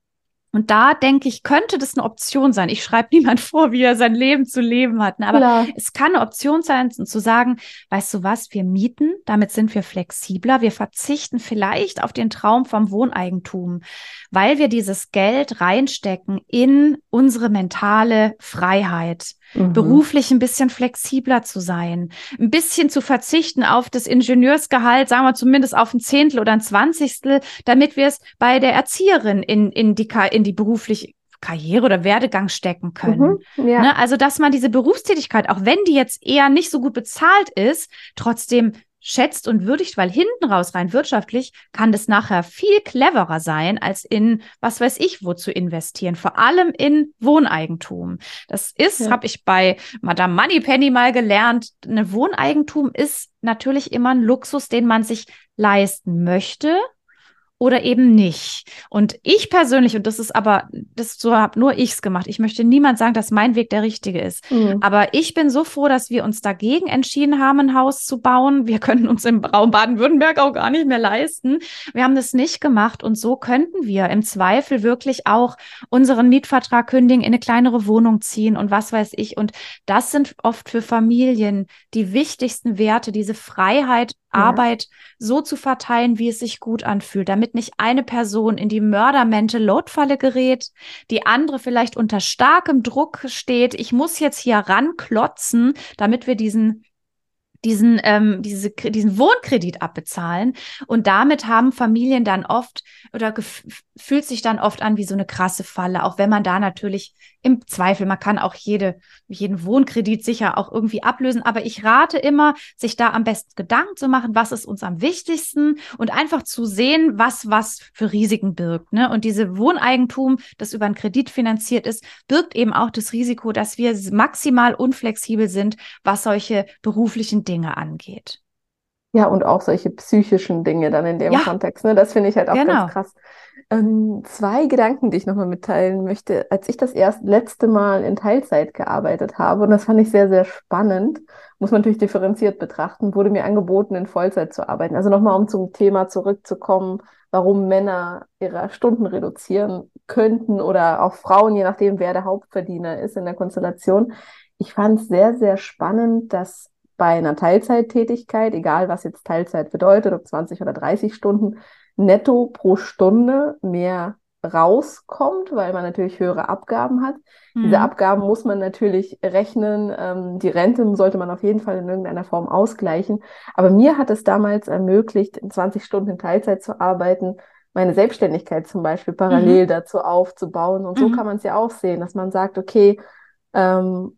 Und da denke ich, könnte das eine Option sein. Ich schreibe niemand vor, wie er sein Leben zu leben hat. Ne? Aber Klar. es kann eine Option sein, zu sagen, weißt du was, wir mieten, damit sind wir flexibler. Wir verzichten vielleicht auf den Traum vom Wohneigentum, weil wir dieses Geld reinstecken in unsere mentale Freiheit mhm. beruflich ein bisschen flexibler zu sein, ein bisschen zu verzichten auf das Ingenieursgehalt, sagen wir zumindest auf ein Zehntel oder ein Zwanzigstel, damit wir es bei der Erzieherin in, in, die, in die berufliche Karriere oder Werdegang stecken können. Mhm, ja. ne? Also, dass man diese Berufstätigkeit, auch wenn die jetzt eher nicht so gut bezahlt ist, trotzdem schätzt und würdigt, weil hinten raus rein wirtschaftlich kann das nachher viel cleverer sein, als in was weiß ich wo zu investieren, vor allem in Wohneigentum. Das ist, ja. habe ich bei Madame Moneypenny mal gelernt, eine Wohneigentum ist natürlich immer ein Luxus, den man sich leisten möchte oder eben nicht. Und ich persönlich, und das ist aber, das so habe nur ich's gemacht. Ich möchte niemand sagen, dass mein Weg der richtige ist. Mhm. Aber ich bin so froh, dass wir uns dagegen entschieden haben, ein Haus zu bauen. Wir könnten uns im Raum Baden-Württemberg auch gar nicht mehr leisten. Wir haben das nicht gemacht und so könnten wir im Zweifel wirklich auch unseren Mietvertrag kündigen, in eine kleinere Wohnung ziehen und was weiß ich. Und das sind oft für Familien die wichtigsten Werte, diese Freiheit, ja. Arbeit so zu verteilen, wie es sich gut anfühlt, damit nicht eine Person in die Mördermente-Load-Falle gerät, die andere vielleicht unter starkem Druck steht. Ich muss jetzt hier ranklotzen, damit wir diesen diesen, ähm, diese, diesen Wohnkredit abbezahlen. Und damit haben Familien dann oft oder fühlt sich dann oft an wie so eine krasse Falle, auch wenn man da natürlich im Zweifel, man kann auch jede, jeden Wohnkredit sicher auch irgendwie ablösen. Aber ich rate immer, sich da am besten Gedanken zu machen, was ist uns am wichtigsten und einfach zu sehen, was was für Risiken birgt. Ne? Und diese Wohneigentum, das über einen Kredit finanziert ist, birgt eben auch das Risiko, dass wir maximal unflexibel sind, was solche beruflichen Dinge angeht. Ja, und auch solche psychischen Dinge dann in dem ja. Kontext. Ne? Das finde ich halt auch genau. ganz krass. Ähm, zwei Gedanken, die ich nochmal mitteilen möchte. Als ich das erst letzte Mal in Teilzeit gearbeitet habe, und das fand ich sehr, sehr spannend, muss man natürlich differenziert betrachten, wurde mir angeboten, in Vollzeit zu arbeiten. Also nochmal, um zum Thema zurückzukommen, warum Männer ihre Stunden reduzieren könnten oder auch Frauen, je nachdem, wer der Hauptverdiener ist in der Konstellation. Ich fand es sehr, sehr spannend, dass bei einer Teilzeittätigkeit, egal was jetzt Teilzeit bedeutet, ob 20 oder 30 Stunden, netto pro Stunde mehr rauskommt, weil man natürlich höhere Abgaben hat. Mhm. Diese Abgaben muss man natürlich rechnen. Ähm, die Rente sollte man auf jeden Fall in irgendeiner Form ausgleichen. Aber mir hat es damals ermöglicht, in 20 Stunden in Teilzeit zu arbeiten, meine Selbstständigkeit zum Beispiel parallel mhm. dazu aufzubauen. Und so mhm. kann man es ja auch sehen, dass man sagt, okay, ähm,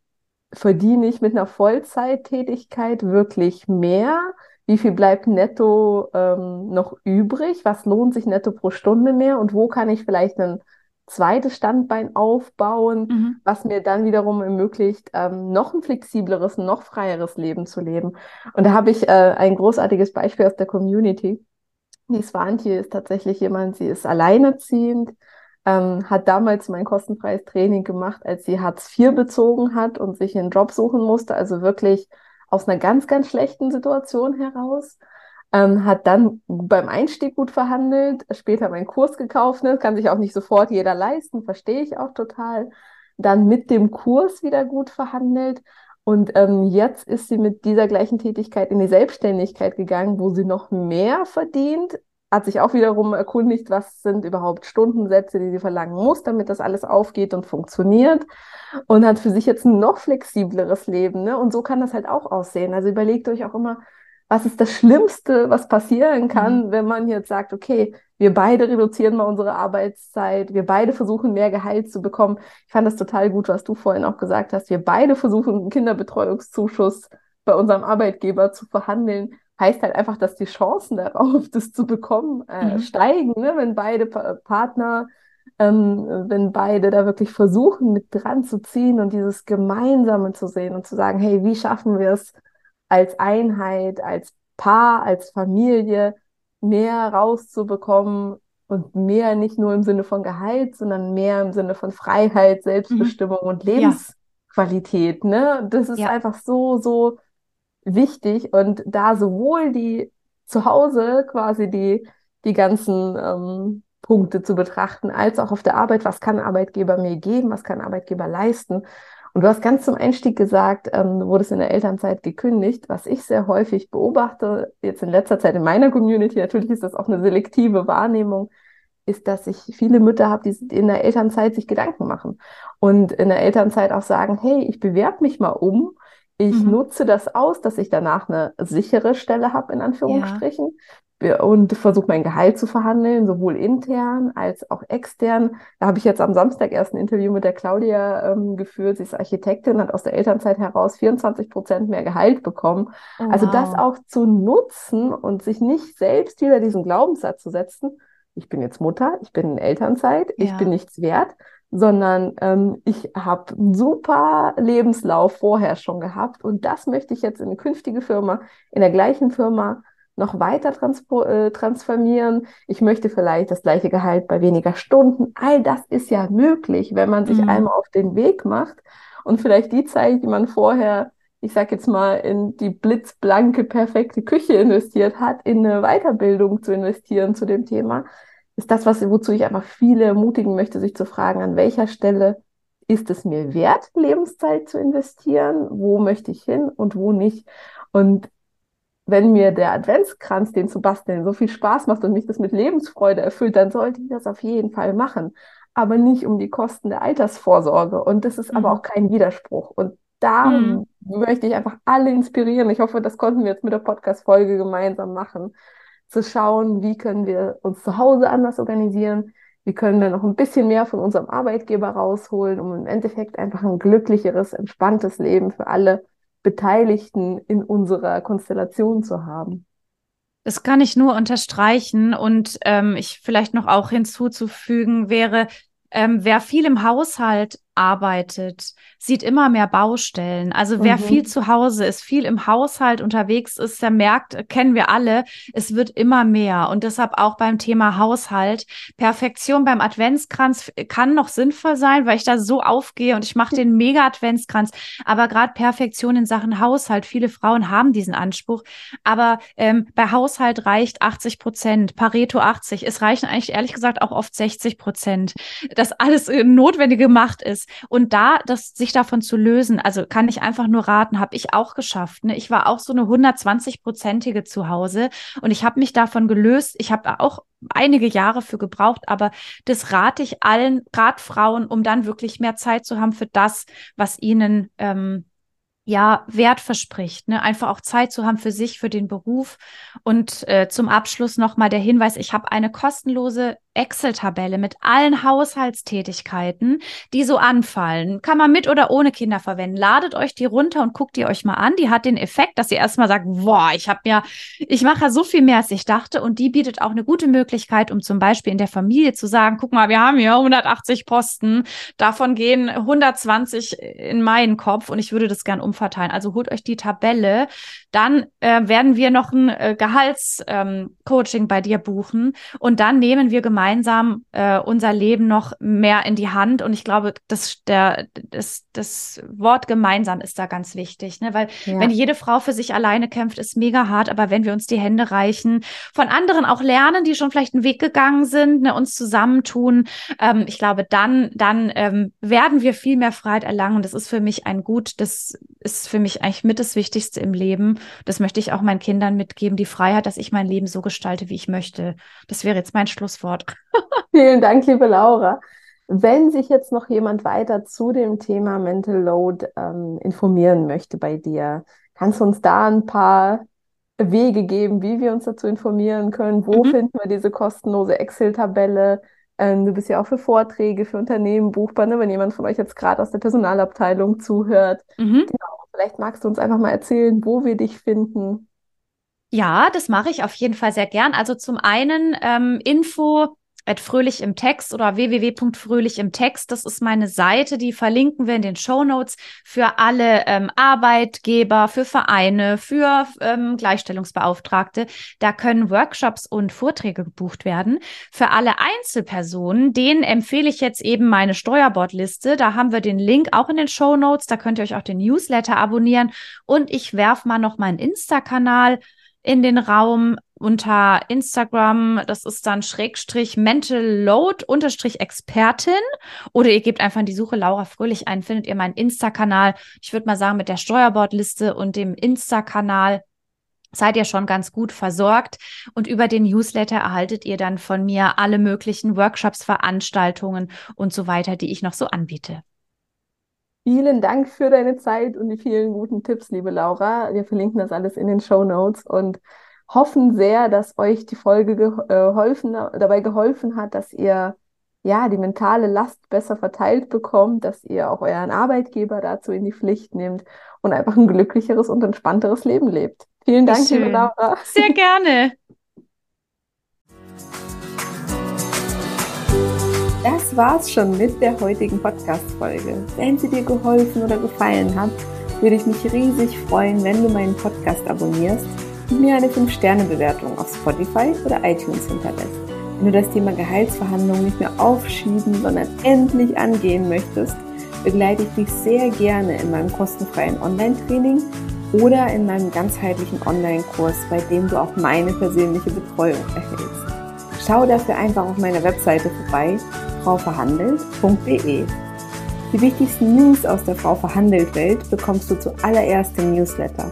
verdiene ich mit einer Vollzeittätigkeit wirklich mehr? Wie viel bleibt netto ähm, noch übrig? Was lohnt sich netto pro Stunde mehr? Und wo kann ich vielleicht ein zweites Standbein aufbauen, mhm. was mir dann wiederum ermöglicht, ähm, noch ein flexibleres, noch freieres Leben zu leben? Und da habe ich äh, ein großartiges Beispiel aus der Community. Die Swantje ist tatsächlich jemand, sie ist alleinerziehend, ähm, hat damals mein kostenfreies Training gemacht, als sie Hartz IV bezogen hat und sich einen Job suchen musste, also wirklich aus einer ganz, ganz schlechten Situation heraus. Ähm, hat dann beim Einstieg gut verhandelt, später meinen Kurs gekauft, ne? kann sich auch nicht sofort jeder leisten, verstehe ich auch total. Dann mit dem Kurs wieder gut verhandelt und ähm, jetzt ist sie mit dieser gleichen Tätigkeit in die Selbstständigkeit gegangen, wo sie noch mehr verdient, hat sich auch wiederum erkundigt, was sind überhaupt Stundensätze, die sie verlangen muss, damit das alles aufgeht und funktioniert. Und hat für sich jetzt ein noch flexibleres Leben. Ne? Und so kann das halt auch aussehen. Also überlegt euch auch immer, was ist das Schlimmste, was passieren kann, mhm. wenn man jetzt sagt, okay, wir beide reduzieren mal unsere Arbeitszeit, wir beide versuchen mehr Gehalt zu bekommen. Ich fand das total gut, was du vorhin auch gesagt hast. Wir beide versuchen einen Kinderbetreuungszuschuss bei unserem Arbeitgeber zu verhandeln heißt halt einfach, dass die Chancen darauf, das zu bekommen, äh, mhm. steigen, ne? wenn beide pa Partner, ähm, wenn beide da wirklich versuchen, mit dran zu ziehen und dieses Gemeinsame zu sehen und zu sagen, hey, wie schaffen wir es als Einheit, als Paar, als Familie, mehr rauszubekommen und mehr nicht nur im Sinne von Gehalt, sondern mehr im Sinne von Freiheit, Selbstbestimmung mhm. und Lebensqualität. Ja. Ne? Das ist ja. einfach so, so wichtig und da sowohl die zu Hause quasi die, die ganzen ähm, Punkte zu betrachten, als auch auf der Arbeit, was kann Arbeitgeber mir geben, was kann Arbeitgeber leisten. Und du hast ganz zum Einstieg gesagt, ähm, du wurdest in der Elternzeit gekündigt, was ich sehr häufig beobachte, jetzt in letzter Zeit in meiner Community, natürlich ist das auch eine selektive Wahrnehmung, ist, dass ich viele Mütter habe, die in der Elternzeit sich Gedanken machen und in der Elternzeit auch sagen, hey, ich bewerbe mich mal um ich mhm. nutze das aus, dass ich danach eine sichere Stelle habe, in Anführungsstrichen. Ja. Und versuche mein Gehalt zu verhandeln, sowohl intern als auch extern. Da habe ich jetzt am Samstag erst ein Interview mit der Claudia ähm, geführt. Sie ist Architektin, hat aus der Elternzeit heraus 24 Prozent mehr Gehalt bekommen. Oh, also wow. das auch zu nutzen und sich nicht selbst wieder diesen Glaubenssatz zu setzen, ich bin jetzt Mutter, ich bin in Elternzeit, ja. ich bin nichts wert, sondern ähm, ich habe einen super Lebenslauf vorher schon gehabt und das möchte ich jetzt in eine künftige Firma, in der gleichen Firma noch weiter äh, transformieren. Ich möchte vielleicht das gleiche Gehalt bei weniger Stunden. All das ist ja möglich, wenn man sich mhm. einmal auf den Weg macht und vielleicht die Zeit, die man vorher, ich sag jetzt mal, in die blitzblanke, perfekte Küche investiert hat, in eine Weiterbildung zu investieren zu dem Thema, ist das, was, wozu ich einfach viele ermutigen möchte, sich zu fragen, an welcher Stelle ist es mir wert, Lebenszeit zu investieren? Wo möchte ich hin und wo nicht? Und wenn mir der Adventskranz, den zu basteln, so viel Spaß macht und mich das mit Lebensfreude erfüllt, dann sollte ich das auf jeden Fall machen. Aber nicht um die Kosten der Altersvorsorge. Und das ist mhm. aber auch kein Widerspruch. Und da mhm. möchte ich einfach alle inspirieren. Ich hoffe, das konnten wir jetzt mit der Podcast-Folge gemeinsam machen zu schauen, wie können wir uns zu Hause anders organisieren, wie können wir noch ein bisschen mehr von unserem Arbeitgeber rausholen, um im Endeffekt einfach ein glücklicheres, entspanntes Leben für alle Beteiligten in unserer Konstellation zu haben. Das kann ich nur unterstreichen und ähm, ich vielleicht noch auch hinzuzufügen wäre, ähm, wer viel im Haushalt arbeitet, sieht immer mehr Baustellen. Also wer mhm. viel zu Hause ist, viel im Haushalt unterwegs ist, der merkt, kennen wir alle, es wird immer mehr. Und deshalb auch beim Thema Haushalt. Perfektion beim Adventskranz kann noch sinnvoll sein, weil ich da so aufgehe und ich mache den mega Adventskranz. Aber gerade Perfektion in Sachen Haushalt, viele Frauen haben diesen Anspruch. Aber ähm, bei Haushalt reicht 80 Prozent, Pareto 80. Es reichen eigentlich ehrlich gesagt auch oft 60 Prozent, dass alles äh, Notwendige gemacht ist ist. Und da, das sich davon zu lösen, also kann ich einfach nur raten, habe ich auch geschafft. Ne? Ich war auch so eine 120-prozentige zu Hause und ich habe mich davon gelöst. Ich habe auch einige Jahre für gebraucht, aber das rate ich allen, gerade Frauen, um dann wirklich mehr Zeit zu haben für das, was ihnen ähm, ja, Wert verspricht, ne? einfach auch Zeit zu haben für sich, für den Beruf. Und äh, zum Abschluss nochmal der Hinweis, ich habe eine kostenlose Excel-Tabelle mit allen Haushaltstätigkeiten, die so anfallen. Kann man mit oder ohne Kinder verwenden. Ladet euch die runter und guckt die euch mal an. Die hat den Effekt, dass ihr erstmal sagt, boah, ich habe ja, ich mache ja so viel mehr, als ich dachte. Und die bietet auch eine gute Möglichkeit, um zum Beispiel in der Familie zu sagen, guck mal, wir haben hier 180 Posten. Davon gehen 120 in meinen Kopf und ich würde das gern umverteilen. Also holt euch die Tabelle. Dann äh, werden wir noch ein äh, Gehaltscoaching ähm, bei dir buchen und dann nehmen wir gemeinsam äh, unser Leben noch mehr in die Hand. Und ich glaube, das, der, das, das Wort gemeinsam ist da ganz wichtig, ne? weil ja. wenn jede Frau für sich alleine kämpft, ist mega hart, aber wenn wir uns die Hände reichen, von anderen auch lernen, die schon vielleicht einen Weg gegangen sind, ne, uns zusammentun, ähm, ich glaube, dann, dann ähm, werden wir viel mehr Freiheit erlangen. Und das ist für mich ein Gut, das ist für mich eigentlich mit das Wichtigste im Leben. Das möchte ich auch meinen Kindern mitgeben, die Freiheit, dass ich mein Leben so gestalte, wie ich möchte. Das wäre jetzt mein Schlusswort. Vielen Dank, liebe Laura. Wenn sich jetzt noch jemand weiter zu dem Thema Mental Load ähm, informieren möchte bei dir, kannst du uns da ein paar Wege geben, wie wir uns dazu informieren können? Wo mhm. finden wir diese kostenlose Excel-Tabelle? Ähm, du bist ja auch für Vorträge, für Unternehmen buchbar, ne? wenn jemand von euch jetzt gerade aus der Personalabteilung zuhört. Mhm. Genau. Vielleicht magst du uns einfach mal erzählen, wo wir dich finden. Ja, das mache ich auf jeden Fall sehr gern. Also zum einen ähm, Info fröhlich im Text oder www.fröhlich im Text. Das ist meine Seite, die verlinken wir in den Show Notes für alle ähm, Arbeitgeber, für Vereine, für ähm, Gleichstellungsbeauftragte. Da können Workshops und Vorträge gebucht werden. Für alle Einzelpersonen, denen empfehle ich jetzt eben meine Steuerbordliste. Da haben wir den Link auch in den Show Notes. Da könnt ihr euch auch den Newsletter abonnieren. Und ich werfe mal noch meinen Insta-Kanal in den Raum unter Instagram. Das ist dann Schrägstrich Mental Load unterstrich Expertin. Oder ihr gebt einfach in die Suche Laura Fröhlich ein, findet ihr meinen Insta-Kanal. Ich würde mal sagen, mit der Steuerbordliste und dem Insta-Kanal seid ihr schon ganz gut versorgt. Und über den Newsletter erhaltet ihr dann von mir alle möglichen Workshops, Veranstaltungen und so weiter, die ich noch so anbiete. Vielen Dank für deine Zeit und die vielen guten Tipps, liebe Laura. Wir verlinken das alles in den Show Notes und hoffen sehr, dass euch die Folge geholfen, äh, dabei geholfen hat, dass ihr ja die mentale Last besser verteilt bekommt, dass ihr auch euren Arbeitgeber dazu in die Pflicht nehmt und einfach ein glücklicheres und entspannteres Leben lebt. Vielen Dank, liebe Laura. Sehr gerne. Das war's schon mit der heutigen Podcast-Folge. Wenn sie dir geholfen oder gefallen hat, würde ich mich riesig freuen, wenn du meinen Podcast abonnierst und mir eine 5-Sterne-Bewertung auf Spotify oder iTunes hinterlässt. Wenn du das Thema Gehaltsverhandlungen nicht mehr aufschieben, sondern endlich angehen möchtest, begleite ich dich sehr gerne in meinem kostenfreien Online-Training oder in meinem ganzheitlichen Online-Kurs, bei dem du auch meine persönliche Betreuung erhältst. Schau dafür einfach auf meiner Webseite vorbei Frau verhandelt.de. Die wichtigsten News aus der Frau verhandelt Welt bekommst du zuallererst im Newsletter.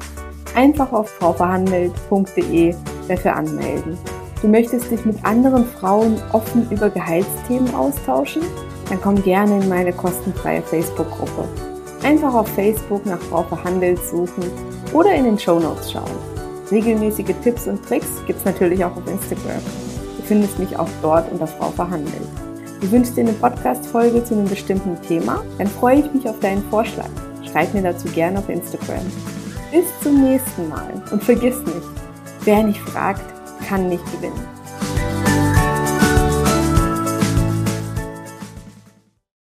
Einfach auf frauverhandelt.de dafür anmelden. Du möchtest dich mit anderen Frauen offen über Gehaltsthemen austauschen? Dann komm gerne in meine kostenfreie Facebook-Gruppe. Einfach auf Facebook nach Frau Verhandelt suchen oder in den Show Notes schauen. Regelmäßige Tipps und Tricks gibt's natürlich auch auf Instagram. Du findest mich auch dort unter Frau Verhandelt. Du wünschst dir eine Podcast-Folge zu einem bestimmten Thema? Dann freue ich mich auf deinen Vorschlag. Schreib mir dazu gerne auf Instagram. Bis zum nächsten Mal und vergiss nicht, wer nicht fragt, kann nicht gewinnen.